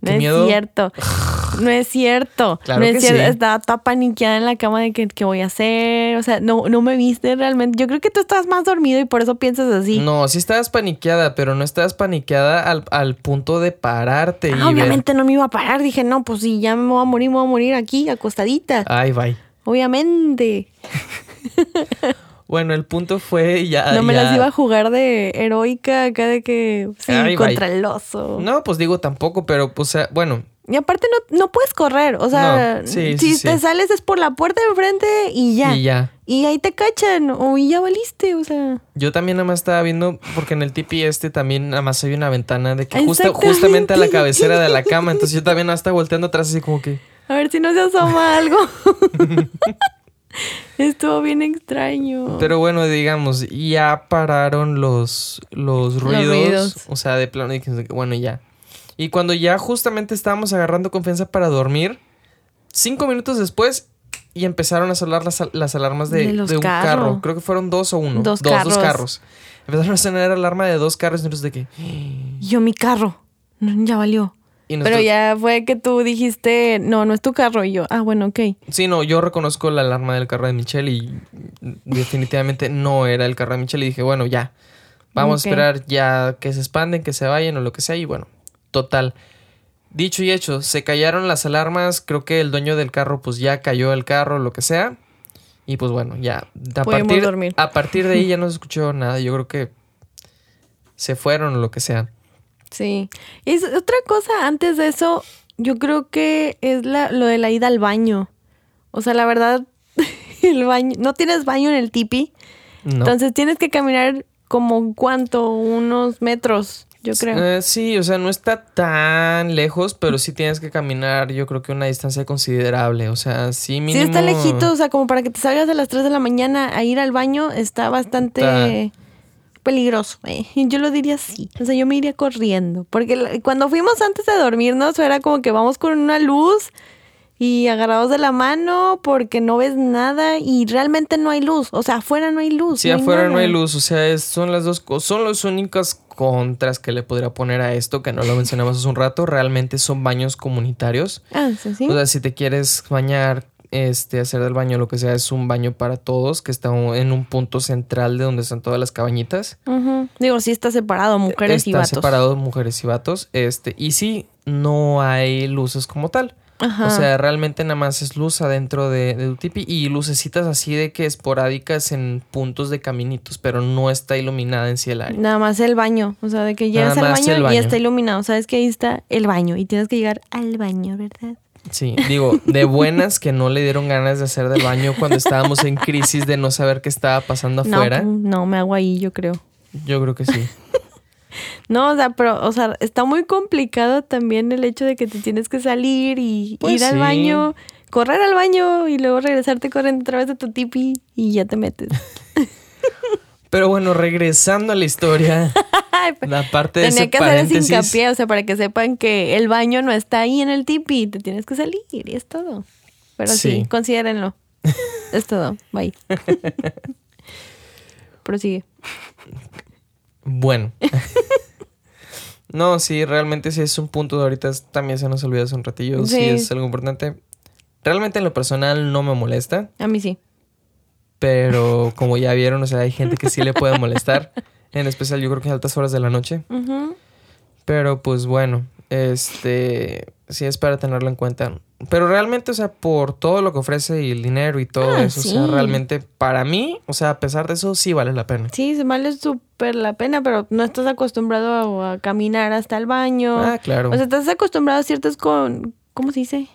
No es cierto. (laughs) No es cierto. Claro no es cierto. Estaba toda paniqueada en la cama de que, qué voy a hacer. O sea, no, no me viste realmente. Yo creo que tú estás más dormido y por eso piensas así. No, sí estabas paniqueada, pero no estabas paniqueada al, punto de pararte. Ah, obviamente no me iba a parar. Dije, no, pues si ya me voy a morir, me voy a morir aquí, acostadita. Ay, bye. Obviamente. (laughs) Bueno, el punto fue ya. No me las iba a jugar de heroica acá de que sí, contra el oso. No, pues digo tampoco, pero pues bueno, y aparte no, no puedes correr, o sea, si te sales es por la puerta de enfrente y ya. Y ya. Y ahí te cachan o ya valiste, o sea. Yo también nada más estaba viendo, porque en el tipi este también nada más hay una ventana de que justa, justamente a la cabecera de la (laughs) cama, entonces yo también estaba volteando atrás así como que... A ver si no se asoma algo. (laughs) Estuvo bien extraño. Pero bueno, digamos, ya pararon los, los ruidos. Los ruidos. O sea, de plano, bueno, ya. Y cuando ya justamente estábamos agarrando confianza para dormir, cinco minutos después y empezaron a sonar las, las alarmas de, un carro. Creo que fueron dos o uno. Dos, carros. dos carros. Empezaron a sonar alarma de dos carros y nosotros de que... Yo mi carro. Ya valió. Pero ya fue que tú dijiste, no, no es tu carro. Y yo, ah, bueno, ok. Sí, no, yo reconozco la alarma del carro de Michelle y definitivamente no era el carro de Michelle. Y dije, bueno, ya. Vamos a esperar ya que se expanden, que se vayan o lo que sea. Y bueno, Total. Dicho y hecho, se callaron las alarmas, creo que el dueño del carro pues ya cayó el carro, lo que sea. Y pues bueno, ya a partir, dormir. a partir de ahí ya no se (laughs) escuchó nada. Yo creo que se fueron o lo que sea. Sí. Y otra cosa antes de eso, yo creo que es la, lo de la ida al baño. O sea, la verdad, (laughs) el baño, no tienes baño en el tipi. Entonces tienes que caminar como cuánto, unos metros yo creo. Eh, sí, o sea, no está tan lejos, pero sí tienes que caminar, yo creo que una distancia considerable, o sea, sí mínimo... Sí está lejito, o sea, como para que te salgas a las 3 de la mañana a ir al baño está bastante... peligroso. Eh. (laughs) Yo lo diría así. O sea, yo me iría corriendo. Porque cuando fuimos antes de dormirnos, era como que vamos con una luz y agarrados de la mano porque no ves nada y realmente no hay luz. O sea, afuera no hay luz. Sí, afuera no hay luz. O sea, son las dos cosas. Son las únicas contras que le podría poner a esto, que no lo mencionamos hace un rato. Realmente son baños comunitarios. Ah, sí, sí. O sea, si te quieres bañar, este, hacer del baño, lo que sea, es un baño para todos, que está en un punto central de donde están todas las cabañitas. Digo, sí está separado, mujeres y vatos. Está separado mujeres y vatos. Este, y sí, no hay luces como tal. Ajá. O sea, realmente nada más es luz adentro de, de tu tipi y lucecitas así de que esporádicas en puntos de caminitos, pero no está iluminada en sí el área. Nada más el baño. O sea, de que llegas al baño, el y baño. está iluminado. Sabes que ahí está el baño y tienes que llegar al baño, ¿verdad? Sí, digo, de buenas que no le dieron ganas de hacer del baño cuando estábamos en crisis de no saber qué estaba pasando afuera. No, pues, no, me hago ahí, yo creo. Yo creo que sí. No, o sea, pero, o sea, está muy complicado también el hecho de que te tienes que salir y Pues ir al baño, correr al baño y luego regresarte corriendo otra vez de tu tipi y ya te metes. (laughs) Pero bueno, regresando a la historia, (laughs) la parte de Tenía ese que hacer ese hincapié, o sea, para que sepan que el baño no está ahí en el tipi, te tienes que salir y es todo. Pero sí, Sí. considérenlo. (laughs) es todo. Bye. Prosigue. Bueno. (laughs) no, sí, realmente sí es un punto de ahorita, también se nos olvidó hace un ratillo, sí. Sí. es algo importante. Realmente en lo personal no me molesta, A mí sí. pero (laughs) como ya vieron, o sea, hay gente que sí le puede molestar, en especial yo creo que a altas horas de la noche. Pero pues bueno, este sí es para tenerlo en cuenta. Pero realmente, o sea, por todo lo que ofrece y el dinero y todo Ah, eso, o sea, realmente para mí, o sea, a pesar de eso, sí vale la pena. Sí, se vale súper la pena, pero no estás acostumbrado a, a caminar hasta el baño. Ah, claro. O sea, estás acostumbrado a ciertas con, ¿cómo se dice?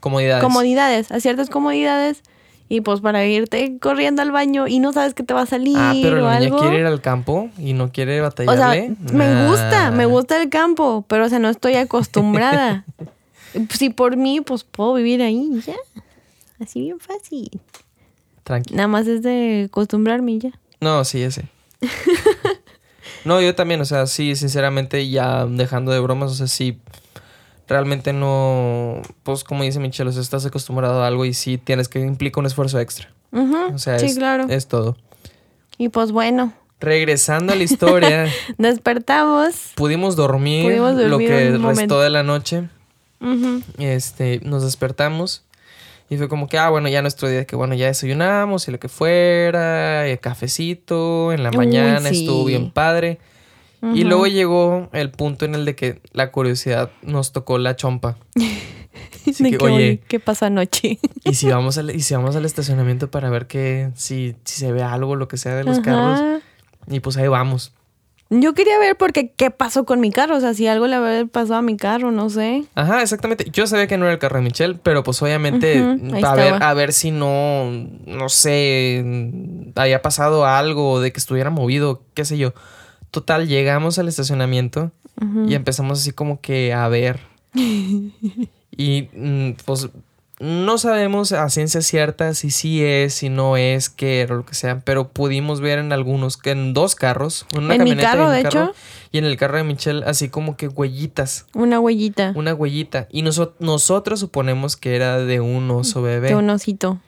Comodidades. Comodidades, a ciertas comodidades. Y pues para irte corriendo al baño y no sabes que te va a salir Ah, pero o la niña algo. quiere ir al campo y no quiere O sea, batallarle. me gusta, me gusta el campo, pero o sea, no estoy acostumbrada. (laughs) si por mí, pues puedo vivir ahí ya. Así bien fácil. Tranqui. Nada más es de acostumbrarme y ya. No, sí, ese. (laughs) no, yo también, o sea, sí, sinceramente, ya dejando de bromas, o sea, sí, realmente no, pues como dice Michelle, o sea, estás acostumbrado a algo y sí tienes que implica un esfuerzo extra. O sea, sí, es, claro. es todo. Y pues bueno, Regresando a la historia, (laughs) despertamos. pudimos dormir, Pudimos lo que restó momento. de la noche. Este, nos despertamos y fue como que, ah, bueno, ya nuestro día, que bueno, ya desayunamos y lo que fuera, y cafecito, en la Uy, mañana sí. estuvo bien padre. Y luego llegó el punto en el de que la curiosidad nos tocó la chompa. (laughs) Así que, oye, ¿qué pasó anoche? ¿y si vamos al, y si vamos al estacionamiento para ver que si, si se ve algo, lo que sea de los carros? Y pues ahí vamos. Yo quería ver porque qué pasó con mi carro, o sea, si algo le había pasado a mi carro, no sé. Ajá, exactamente. Yo sabía que no era el carro de Michelle, pero pues obviamente ahí a ver, a ver si no, no sé, había pasado algo de que estuviera movido, qué sé yo. Total, llegamos al estacionamiento y empezamos así como que a ver. (laughs) y mm, pues no sabemos a ciencia cierta si sí es, si no es, qué era, lo que sea, pero pudimos ver en algunos, en dos carros, en una En mi camioneta y carro, un de carro, hecho. y en el carro de Michelle así como que huellitas Una huellita una huellita. Y noso- nosotros suponemos que era de un oso bebé. de un osito.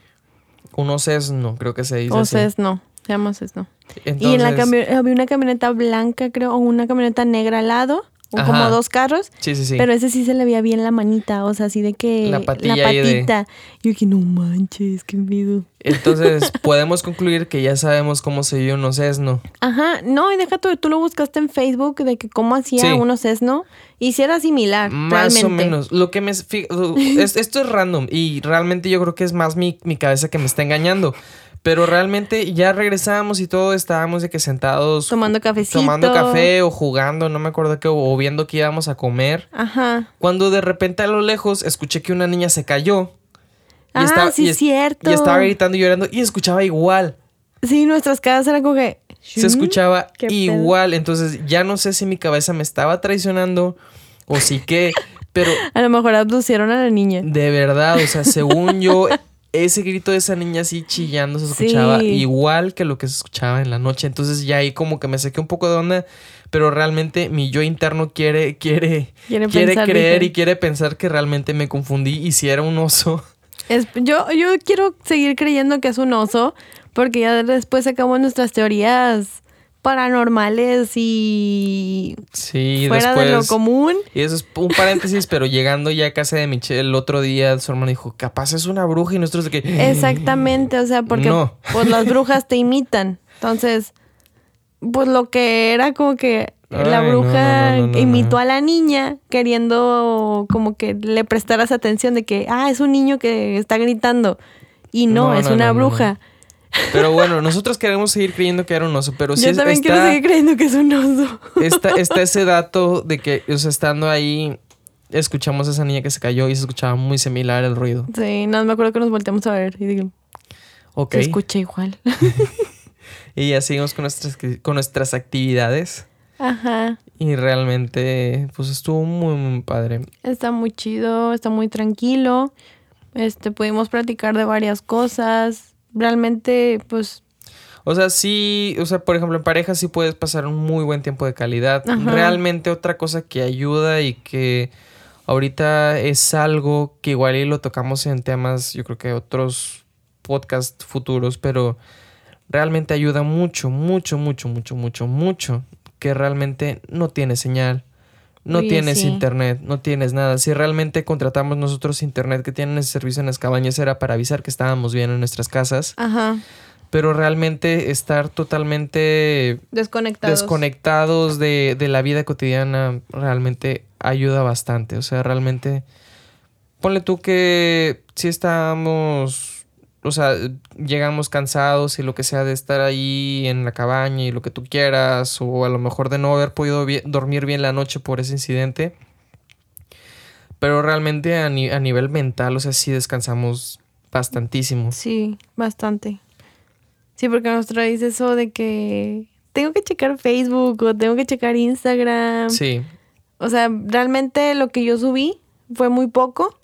Un osesno, creo que se dice O así. Cesno, se llama Cesno. Entonces, Y en la camioneta había una camioneta blanca, creo, o una camioneta negra al lado, o Ajá. como dos carros. Sí, sí, sí. Pero ese sí se le veía bien la manita, o sea, así de que La patilla ahí de- patita. Yo dije, no manches, qué miedo. Entonces, (laughs) podemos concluir que ya sabemos cómo se vio un osesno. Ajá, no, y deja tú, tú lo buscaste en Facebook de que cómo hacía Sí. uno Cesno y si era similar, Más realmente. o menos. Lo que me... es- esto es random y realmente yo creo que es más mi, mi cabeza que me está engañando. Pero realmente ya regresamos y todo, estábamos de que sentados... Tomando cafecito. Tomando café o jugando, no me acuerdo qué, o viendo que íbamos a comer. Ajá. Cuando de repente a lo lejos escuché que una niña se cayó. Ah, sí, y es cierto. Y estaba gritando y llorando y escuchaba igual. Sí, nuestras caras eran como que... Se escuchaba ¿Qué pedo? igual. Entonces ya no sé si mi cabeza me estaba traicionando o sí que... Pero (laughs) A lo mejor abducieron a la niña. de verdad, o sea, según yo, (laughs) ese grito de esa niña así chillando se escuchaba Sí. igual que lo que se escuchaba en la noche. Entonces ya ahí como que me saqué un poco de onda. Pero realmente mi yo interno quiere, quiere, Quiere quiere pensar creer y quiere pensar que realmente me confundí y si era un oso. Es- yo, yo quiero seguir creyendo que es un oso, porque ya después sacamos nuestras teorías paranormales y Sí, fuera después... de lo común. Y eso es un paréntesis, pero llegando ya a casa de Michelle el otro día, su hermano dijo, capaz es una bruja y nosotros de que... Exactamente, o sea, porque No. pues las (laughs) brujas te imitan. Entonces, pues lo que era como que la Ay, bruja no, no, imitó a la niña queriendo como que le prestaras atención de que, ah, es un niño que está gritando. Y no, es una bruja. Pero bueno, nosotros queremos seguir creyendo que era un oso, pero sí Yo también quiero seguir creyendo que es un oso. está, (laughs) está ese dato de que, o sea, estando ahí, escuchamos a esa niña que se cayó y se escuchaba muy similar el ruido. Sí, no, me acuerdo que nos volteamos a ver y digo, Ok. se escucha igual. (laughs) (laughs) Y ya seguimos con nuestras, con nuestras actividades. Ajá. Y realmente, pues estuvo muy, muy padre. Está muy chido, está muy tranquilo. Este, pudimos platicar de varias cosas. Realmente, pues, O sea, sí, o sea, por ejemplo, en pareja sí puedes pasar un muy buen tiempo de calidad. Ajá. Realmente otra cosa que ayuda y que ahorita es algo que igual y lo tocamos en temas, yo creo que otros podcasts futuros, pero realmente ayuda mucho, mucho, mucho, mucho, mucho, mucho, que realmente no tienes señal. No Oye, tienes sí. internet, no tienes nada. Si realmente contratamos nosotros internet que tienen ese servicio en las cabañas era para avisar que estábamos bien en nuestras casas ajá, pero realmente estar totalmente desconectados. desconectados de, de la vida cotidiana realmente ayuda bastante. O sea, realmente, ponle tú que si estamos, o sea, llegamos cansados y lo que sea de estar ahí en la cabaña y lo que tú quieras, o a lo mejor de no haber podido dormir bien la noche por ese incidente. Pero realmente a, ni- a nivel mental, o sea, sí descansamos bastantísimo. Sí, bastante. Sí, porque nos traes eso de que tengo que checar Facebook o tengo que checar Instagram. Sí, O sea, realmente lo que yo subí fue muy poco.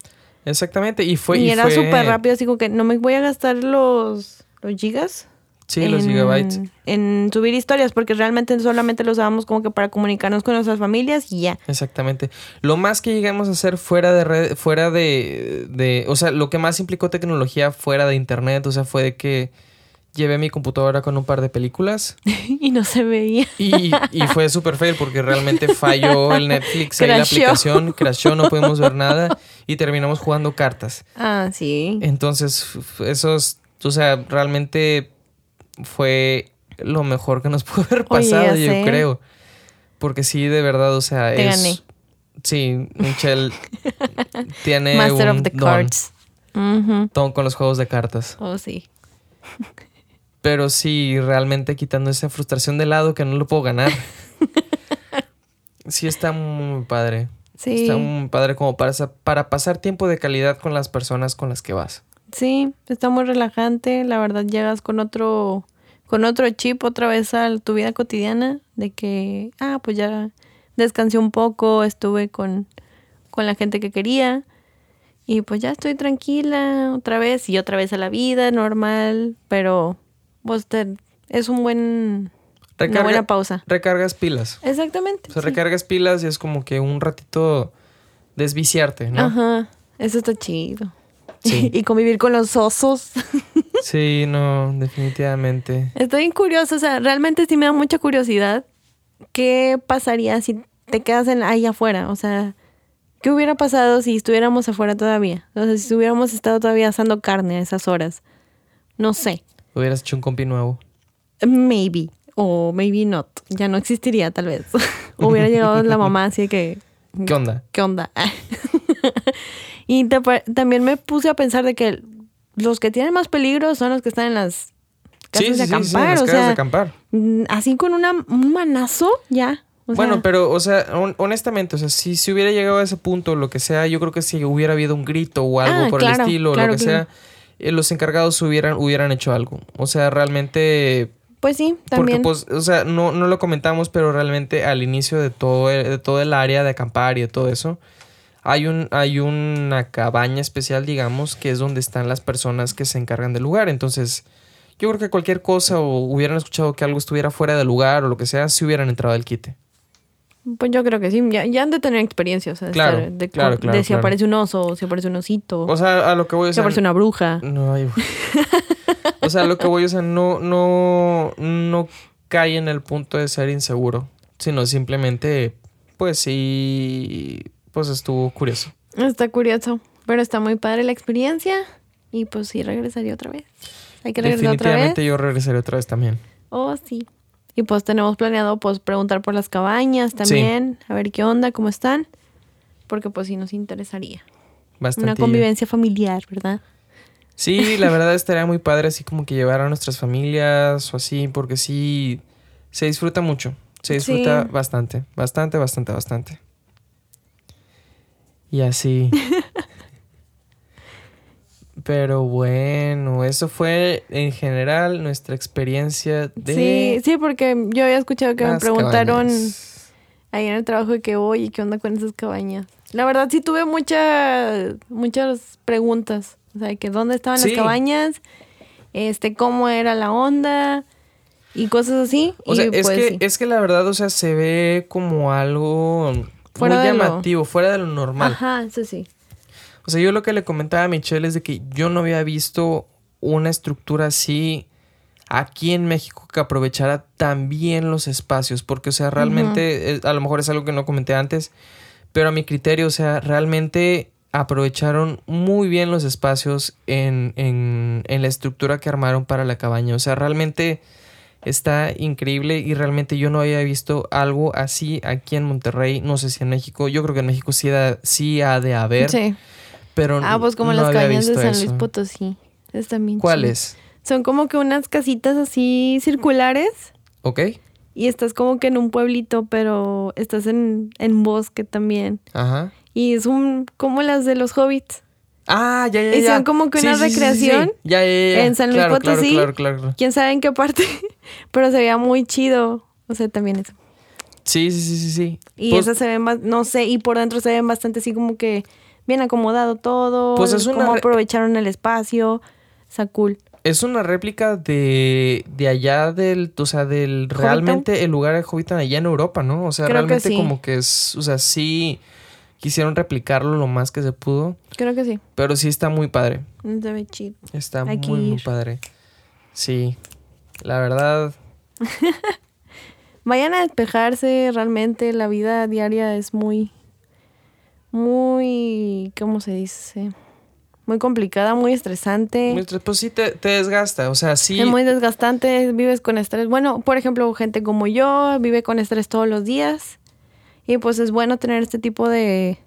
Exactamente. Y fue. y, y era fue- súper rápido, así como que no me voy a gastar los, los gigas. Sí, los en- gigabytes. En subir historias, porque realmente solamente los usábamos como que para comunicarnos con nuestras familias y ya. Exactamente. Lo más que llegamos a hacer fuera de red, fuera de, de, o sea, lo que más implicó tecnología fuera de internet, o sea, fue de que llevé mi computadora con un par de películas (laughs) y no se veía. y, y fue súper fail porque realmente falló el Netflix, ahí la aplicación, crashó, no pudimos ver nada y terminamos jugando cartas. Ah, sí. Entonces, f- esos, o sea, realmente fue lo mejor que nos (laughs) pudo haber Oye, pasado, yo sé. creo. Porque sí, de verdad, o sea, Te es... gané. Sí, Michelle (laughs) tiene Master un of the don, cards. Don con los juegos de cartas. Oh, sí. Pero sí, realmente quitando esa frustración de lado que no lo puedo ganar. (laughs) sí está muy padre. Sí. Está muy padre como para, para pasar tiempo de calidad con las personas con las que vas. Sí, está muy relajante. La verdad, llegas con otro, con otro chip otra vez a tu vida cotidiana. De que, ah, pues ya descansé un poco, estuve con, con la gente que quería. Y pues ya estoy tranquila otra vez y otra vez a la vida normal. Pero, pues te- es un buen, una Recarga- buena pausa. Recargas pilas. Exactamente. O sea, sí. recargas pilas y es como que un ratito desviciarte, ¿no? Ajá, eso está chido. Sí. (laughs) y convivir con los osos. (laughs) Sí, no, definitivamente. Estoy bien curiosa, o sea, realmente sí me da mucha curiosidad. ¿Qué pasaría si te quedas en, ahí afuera? O sea, ¿qué hubiera pasado si estuviéramos afuera todavía? O sea, si hubiéramos estado todavía asando carne a esas horas. No sé. Hubieras hecho un compi nuevo. Maybe. O maybe not. Ya no existiría, tal vez. (laughs) hubiera llegado la mamá así que. ¿Qué onda? ¿Qué onda? (laughs) y te también me puse a pensar de que los que tienen más peligro son los que están en las casas de acampar. en las o sea, de acampar. Mm, Así con una, un manazo, ya. O bueno, sea, pero, o sea, hon- honestamente, o sea, si se hubiera llegado a ese punto, lo que sea, yo creo que si hubiera habido un grito o algo Ah, por claro, el estilo, claro, lo que claro. sea, eh, los encargados hubieran, hubieran hecho algo. O sea, realmente, Pues sí, porque también. pues, o sea, no, no lo comentamos, pero realmente al inicio de todo, el- de todo el área de acampar y de todo eso, hay un, hay una cabaña especial, digamos, que es donde están las personas que se encargan del lugar. Entonces, yo creo que cualquier cosa o hubieran escuchado que algo estuviera fuera del lugar o lo que sea, si hubieran entrado al quite. Pues yo creo que sí. Ya, ya han de tener experiencia. O sea, de Claro, estar- de, claro, de claro, si aparece un oso, o si aparece un osito, O sea, a lo que voy a si aparece una bruja. No, ay, güey. (laughs) O sea, lo que voy, o sea, no, no, no cae en el punto de ser inseguro, sino simplemente, pues sí, pues estuvo curioso. Está curioso. Pero está muy padre la experiencia. Y pues sí, regresaría otra vez. Hay que regresar otra vez. Definitivamente yo regresaré otra vez también. Oh, sí. Y pues tenemos planeado pues preguntar por las cabañas también, a ver qué onda, cómo están, porque pues sí nos interesaría. Una convivencia familiar, ¿verdad? Sí, la verdad estaría muy padre así como que llevar a nuestras familias o así, porque sí se disfruta mucho. Se disfruta bastante, bastante, bastante, bastante. Y así. (laughs) Pero bueno, eso fue en general nuestra experiencia de. Sí, sí, porque yo había escuchado que me preguntaron ahí en el trabajo de que, oye, ¿qué onda con esas cabañas? La verdad sí tuve muchas, muchas preguntas. O sea, que dónde estaban las cabañas, este, cómo era la onda y cosas así. O sea, es, pues que, es que la verdad, o sea, se ve como algo muy llamativo, fuera de lo normal. Ajá, eso sí. O sea, yo lo que le comentaba a Michelle es de que yo no había visto una estructura así aquí en México que aprovechara tan bien los espacios, porque, o sea, realmente, a lo mejor es algo que no comenté antes, pero a mi criterio, o sea, realmente aprovecharon muy bien los espacios en, en, en la estructura que armaron para la cabaña. O sea, realmente está increíble y realmente yo no había visto algo así aquí en Monterrey, no sé si en México, yo creo que en México sí, sí ha de haber. Sí. Pero ah, pues como las cabañas de San Luis Potosí. ¿Cuáles? Son como que unas casitas así circulares. Ok. Y estás como que en un pueblito, pero estás en, en bosque también. Ajá. Y es un como las de los hobbits. Ah, ya, ya, ya. Y son como que una recreación ya, ya, ya, en San Luis Potosí. Claro, claro, claro, Quién sabe en qué parte, (laughs) pero se veía muy chido. O sea, también eso. Sí, sí, sí, sí, sí. Y pues, esas se ven más, no sé, y por dentro se ven bastante así como que bien acomodado todo. Pues es como aprovecharon el espacio. Está cool. Es una réplica de, de allá del, o sea, del realmente el lugar de Hobbiton allá en Europa, ¿no? O sea, realmente como que es, o sea, sí quisieron replicarlo lo más que se pudo. Creo que sí. Pero sí está muy padre. Ve chido. Está muy, muy padre. Sí. La verdad. (laughs) Vayan a despejarse, realmente la vida diaria es muy, muy, ¿cómo se dice? Muy complicada, muy estresante. pues sí te, te, desgasta, o sea, sí. Es muy desgastante, vives con estrés. Bueno, por ejemplo, gente como yo vive con estrés todos los días. Y pues es bueno tener este tipo de,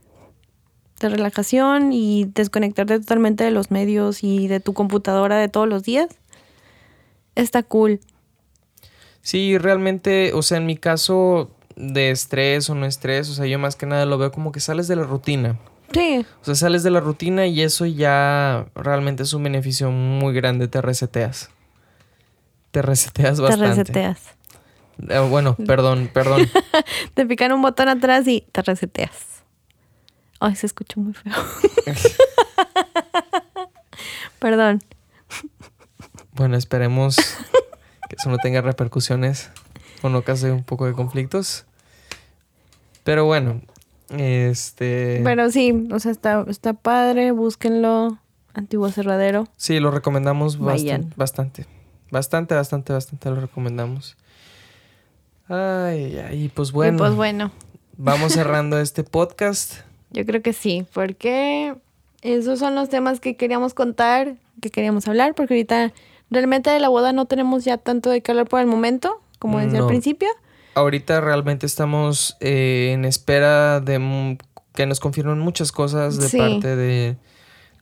de relajación y desconectarte totalmente de los medios y de tu computadora de todos los días. Está cool. Sí, realmente, o sea, en mi caso de estrés o no estrés, o sea, yo más que nada lo veo como que sales de la rutina. Sí. O sea, sales de la rutina y eso ya realmente es un beneficio muy grande, te reseteas. Te reseteas bastante. Te reseteas. Eh, bueno, perdón, perdón. (laughs) te pican un botón atrás y te reseteas. Ay, se escuchó muy feo. (laughs) perdón. Bueno, esperemos que eso no tenga repercusiones o no cause un poco de conflictos. Pero bueno, este... Pero sí, o sea, está, está padre, búsquenlo. Antiguo Cerradero. Sí, lo recomendamos bastante, bastante. Bastante, bastante, bastante lo recomendamos. Ay, ay, pues bueno. pues bueno. Vamos (laughs) cerrando este podcast. Yo creo que sí, porque esos son los temas que queríamos contar, que queríamos hablar, porque ahorita realmente de la boda no tenemos ya tanto de qué hablar por el momento, como decía al principio. Ahorita realmente estamos eh, en espera de que nos confirmen muchas cosas de parte de,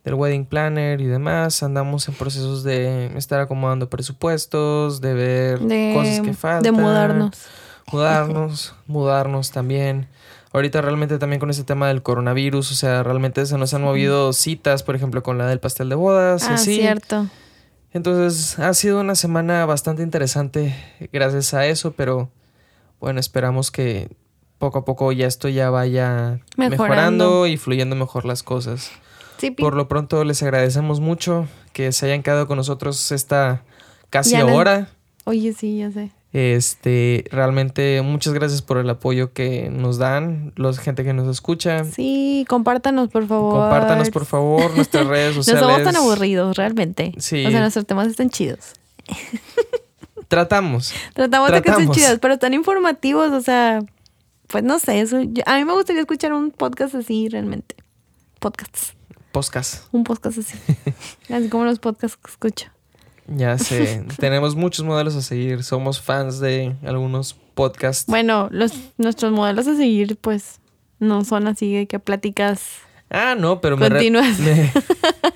del wedding planner y demás. Andamos en procesos de estar acomodando presupuestos, de ver cosas que faltan. De mudarnos. Mudarnos, (laughs) mudarnos también. Ahorita realmente también con ese tema del coronavirus, o sea, realmente se nos han movido citas, por ejemplo, con la del pastel de bodas. Ah, así. cierto. Entonces ha sido una semana bastante interesante gracias a eso, pero bueno, esperamos que poco a poco ya esto ya vaya mejorando y fluyendo mejor las cosas. Por lo pronto les agradecemos mucho que se hayan quedado con nosotros esta casi hora. Oye, sí, ya sé. Este, realmente muchas gracias por el apoyo que nos dan, la gente que nos escucha. Sí, compártanos por favor. Compártanos por favor nuestras redes sociales. (laughs) No somos tan aburridos, realmente. Sí. O sea, nuestros temas están chidos. (laughs) Tratamos. Tratamos, de que estén chidos, pero están informativos, o sea, pues no sé, eso, a mí me gustaría escuchar un podcast así realmente. Podcasts. Podcast. Un podcast así. (laughs) así como los podcasts que escucho. Ya (laughs) sé, tenemos muchos modelos a seguir, somos fans de algunos podcasts. Bueno, los, nuestros modelos a seguir, pues, no son así de que pláticas Ah, no, pero continuas. me-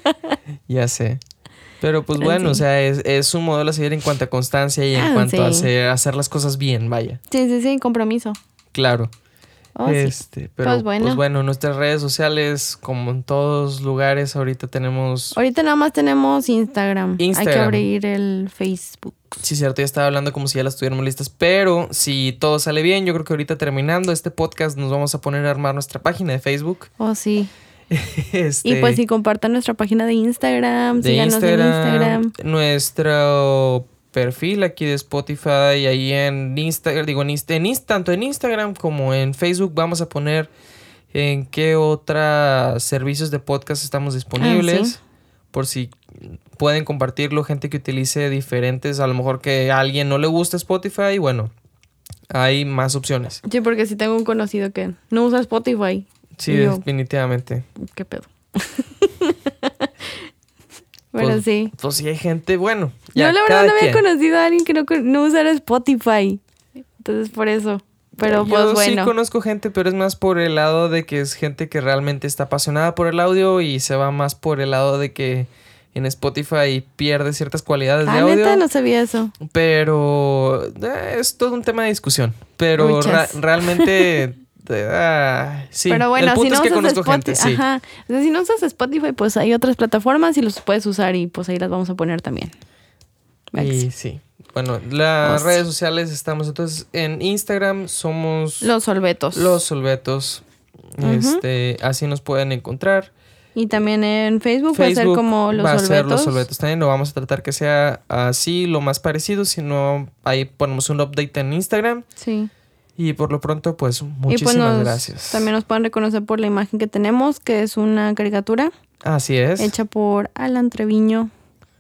(laughs) ya sé. Pero pues Pero bueno, o sea, es, es un modelo a seguir en cuanto a constancia y en Ah, cuanto a hacer, hacer las cosas bien, vaya. Sí, sí, sí, compromiso. Claro. Oh, sí. este, pero Pues pues bueno. bueno. nuestras redes sociales, como en todos lugares, ahorita tenemos. Ahorita nada más tenemos Instagram. Hay que Instagram. abrir el Facebook. Sí, cierto, ya estaba hablando como si ya las tuviéramos listas, pero si todo sale bien, yo creo que ahorita terminando este podcast nos vamos a poner a armar nuestra página de Facebook. Oh, sí. (laughs) Este, Y pues sí, compartan nuestra página de Instagram. de síganos en Instagram, Instagram. nuestro perfil aquí de Spotify, ahí en Instagram, digo en, en tanto en Instagram como en Facebook vamos a poner en qué otros servicios de podcast estamos disponibles, Ah, sí. por si pueden compartirlo, gente que utilice diferentes, a lo mejor que a alguien no le gusta Spotify, bueno, hay más opciones. Sí, porque sí tengo un conocido que no usa Spotify. Sí, Y yo- definitivamente. ¿Qué pedo? (laughs) Pero Pues, sí. Pues sí hay gente, bueno, ya Yo la verdad no había quien. conocido a alguien que no, usara Spotify. Entonces, por eso. Pero Yo pues sí bueno. conozco gente, pero es más por el lado de que es gente que realmente está apasionada por el audio y se va más por el lado de que en Spotify pierde ciertas cualidades de Ah, audio. neta, no sabía eso. Pero eh, es todo un tema de discusión. Pero ra- realmente... (laughs) eh, ah, sí, Pero bueno, el punto si no es que usas conozco Spotify, gente, sí. ajá. O sea, si no usas Spotify, pues hay otras plataformas y los puedes usar y pues ahí las vamos a poner también. Y sí. Bueno, las Oh, sí. redes sociales estamos entonces en Instagram somos Los solvetos. los solvetos. Este, así nos pueden encontrar. Y también en Facebook, va a ser Facebook como los va a solvetos. ser los solvetos también. Lo vamos a tratar que sea así, lo más parecido. Si no, ahí ponemos un update en Instagram. Sí. Y por lo pronto, pues y muchísimas pues nos- gracias. también nos pueden reconocer por la imagen que tenemos, que es una caricatura Así es. hecha por Alan Treviño.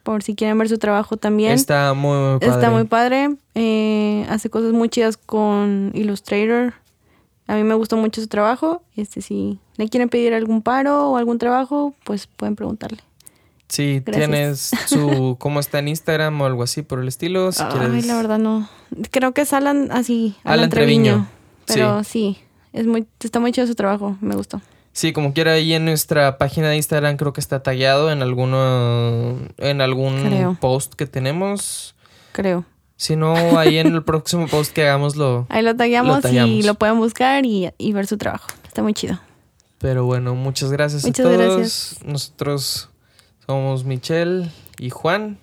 Por si quieren ver su trabajo también. Está muy padre. Está muy padre. eh, hace cosas muy chidas con Illustrator. A mí me gustó mucho su trabajo. Este, si le quieren pedir algún paro o algún trabajo, pues pueden preguntarle. Sí, Gracias. tienes su (laughs) cómo está en Instagram o algo así por el estilo. Si Ay, quieres. la verdad no. Creo que es Alan así, Alan, Alan Treviño. Treviño, Pero sí. es muy, está muy chido su trabajo. Me gustó. Sí, como quiera ahí en nuestra página de Instagram creo que está tagueado en alguno en algún Creo. post que tenemos. Creo. Si no, ahí en el próximo post que hagamos lo, (laughs) Ahí lo tagueamos, Lo tagueamos. y lo pueden buscar y, y ver su trabajo. Está muy chido. Pero bueno, muchas gracias Muchas a todos. gracias. Nosotros somos Michelle y Juan.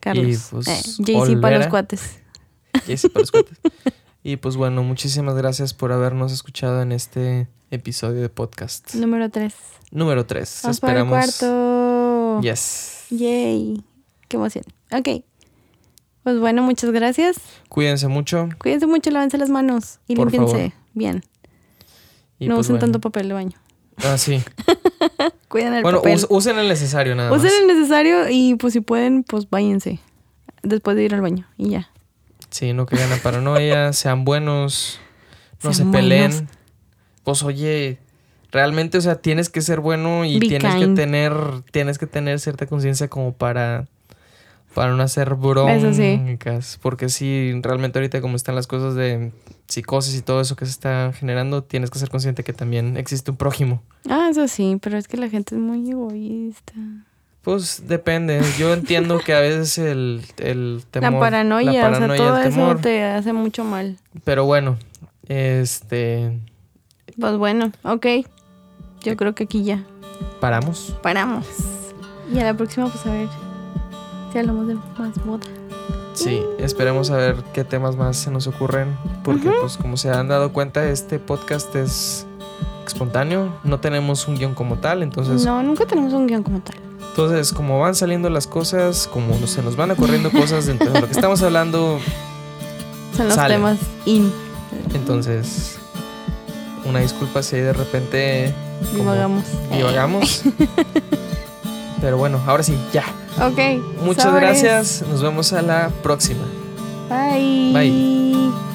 Carlos. pues, Eh, JC para los cuates. Jessy para los cuates. y pues bueno, muchísimas gracias por habernos escuchado en este episodio de podcast. Número 3. Número 3. Vamos para el Esperamos. cuarto. Yes. Yay. Qué emoción. Ok. Pues bueno, muchas gracias. Cuídense mucho. Cuídense mucho, lávense las manos y Por límpiense favor. bien. Y no pues usen bueno. tanto papel de baño. Ah, sí. (laughs) Cuiden el Bueno, papel. us- usen el necesario nada Usen más. el necesario y pues si pueden, pues váyanse. Después de ir al baño y ya. Sí, no caigan a paranoia, (laughs) sean buenos, no Sean se peleen. buenos. Pues oye, realmente, o sea, tienes que ser bueno y Be tienes que tener, tienes que tener cierta conciencia como para, para no hacer Eso sí. broncas. Porque sí, realmente ahorita como están las cosas de psicosis y todo eso que se está generando, tienes que ser consciente que también existe un prójimo. Ah, eso sí, pero es que la gente es muy egoísta. Pues depende. Yo entiendo que a veces el, el temor. la paranoia, la o sea, paranoia, todo el eso te hace mucho mal. Pero bueno, este. Pues bueno, ok. Yo creo que aquí ya Paramos. paramos. Y a la próxima, pues a ver si hablamos de más moda. Sí, esperemos a ver qué temas más se nos ocurren. Porque, Ujú. pues, como se han dado cuenta, este podcast es espontáneo. No tenemos un guion como tal. Entonces, No, nunca tenemos un guion como tal. entonces como van saliendo las cosas, como se nos van ocurriendo (laughs) cosas dentro de lo que estamos hablando, Son los temas in. entonces, una disculpa si de repente Divagamos. divagamos. (laughs) Pero bueno, ahora sí, ya. Ok. Muchas gracias. Nos vemos a la próxima. Bye. Bye.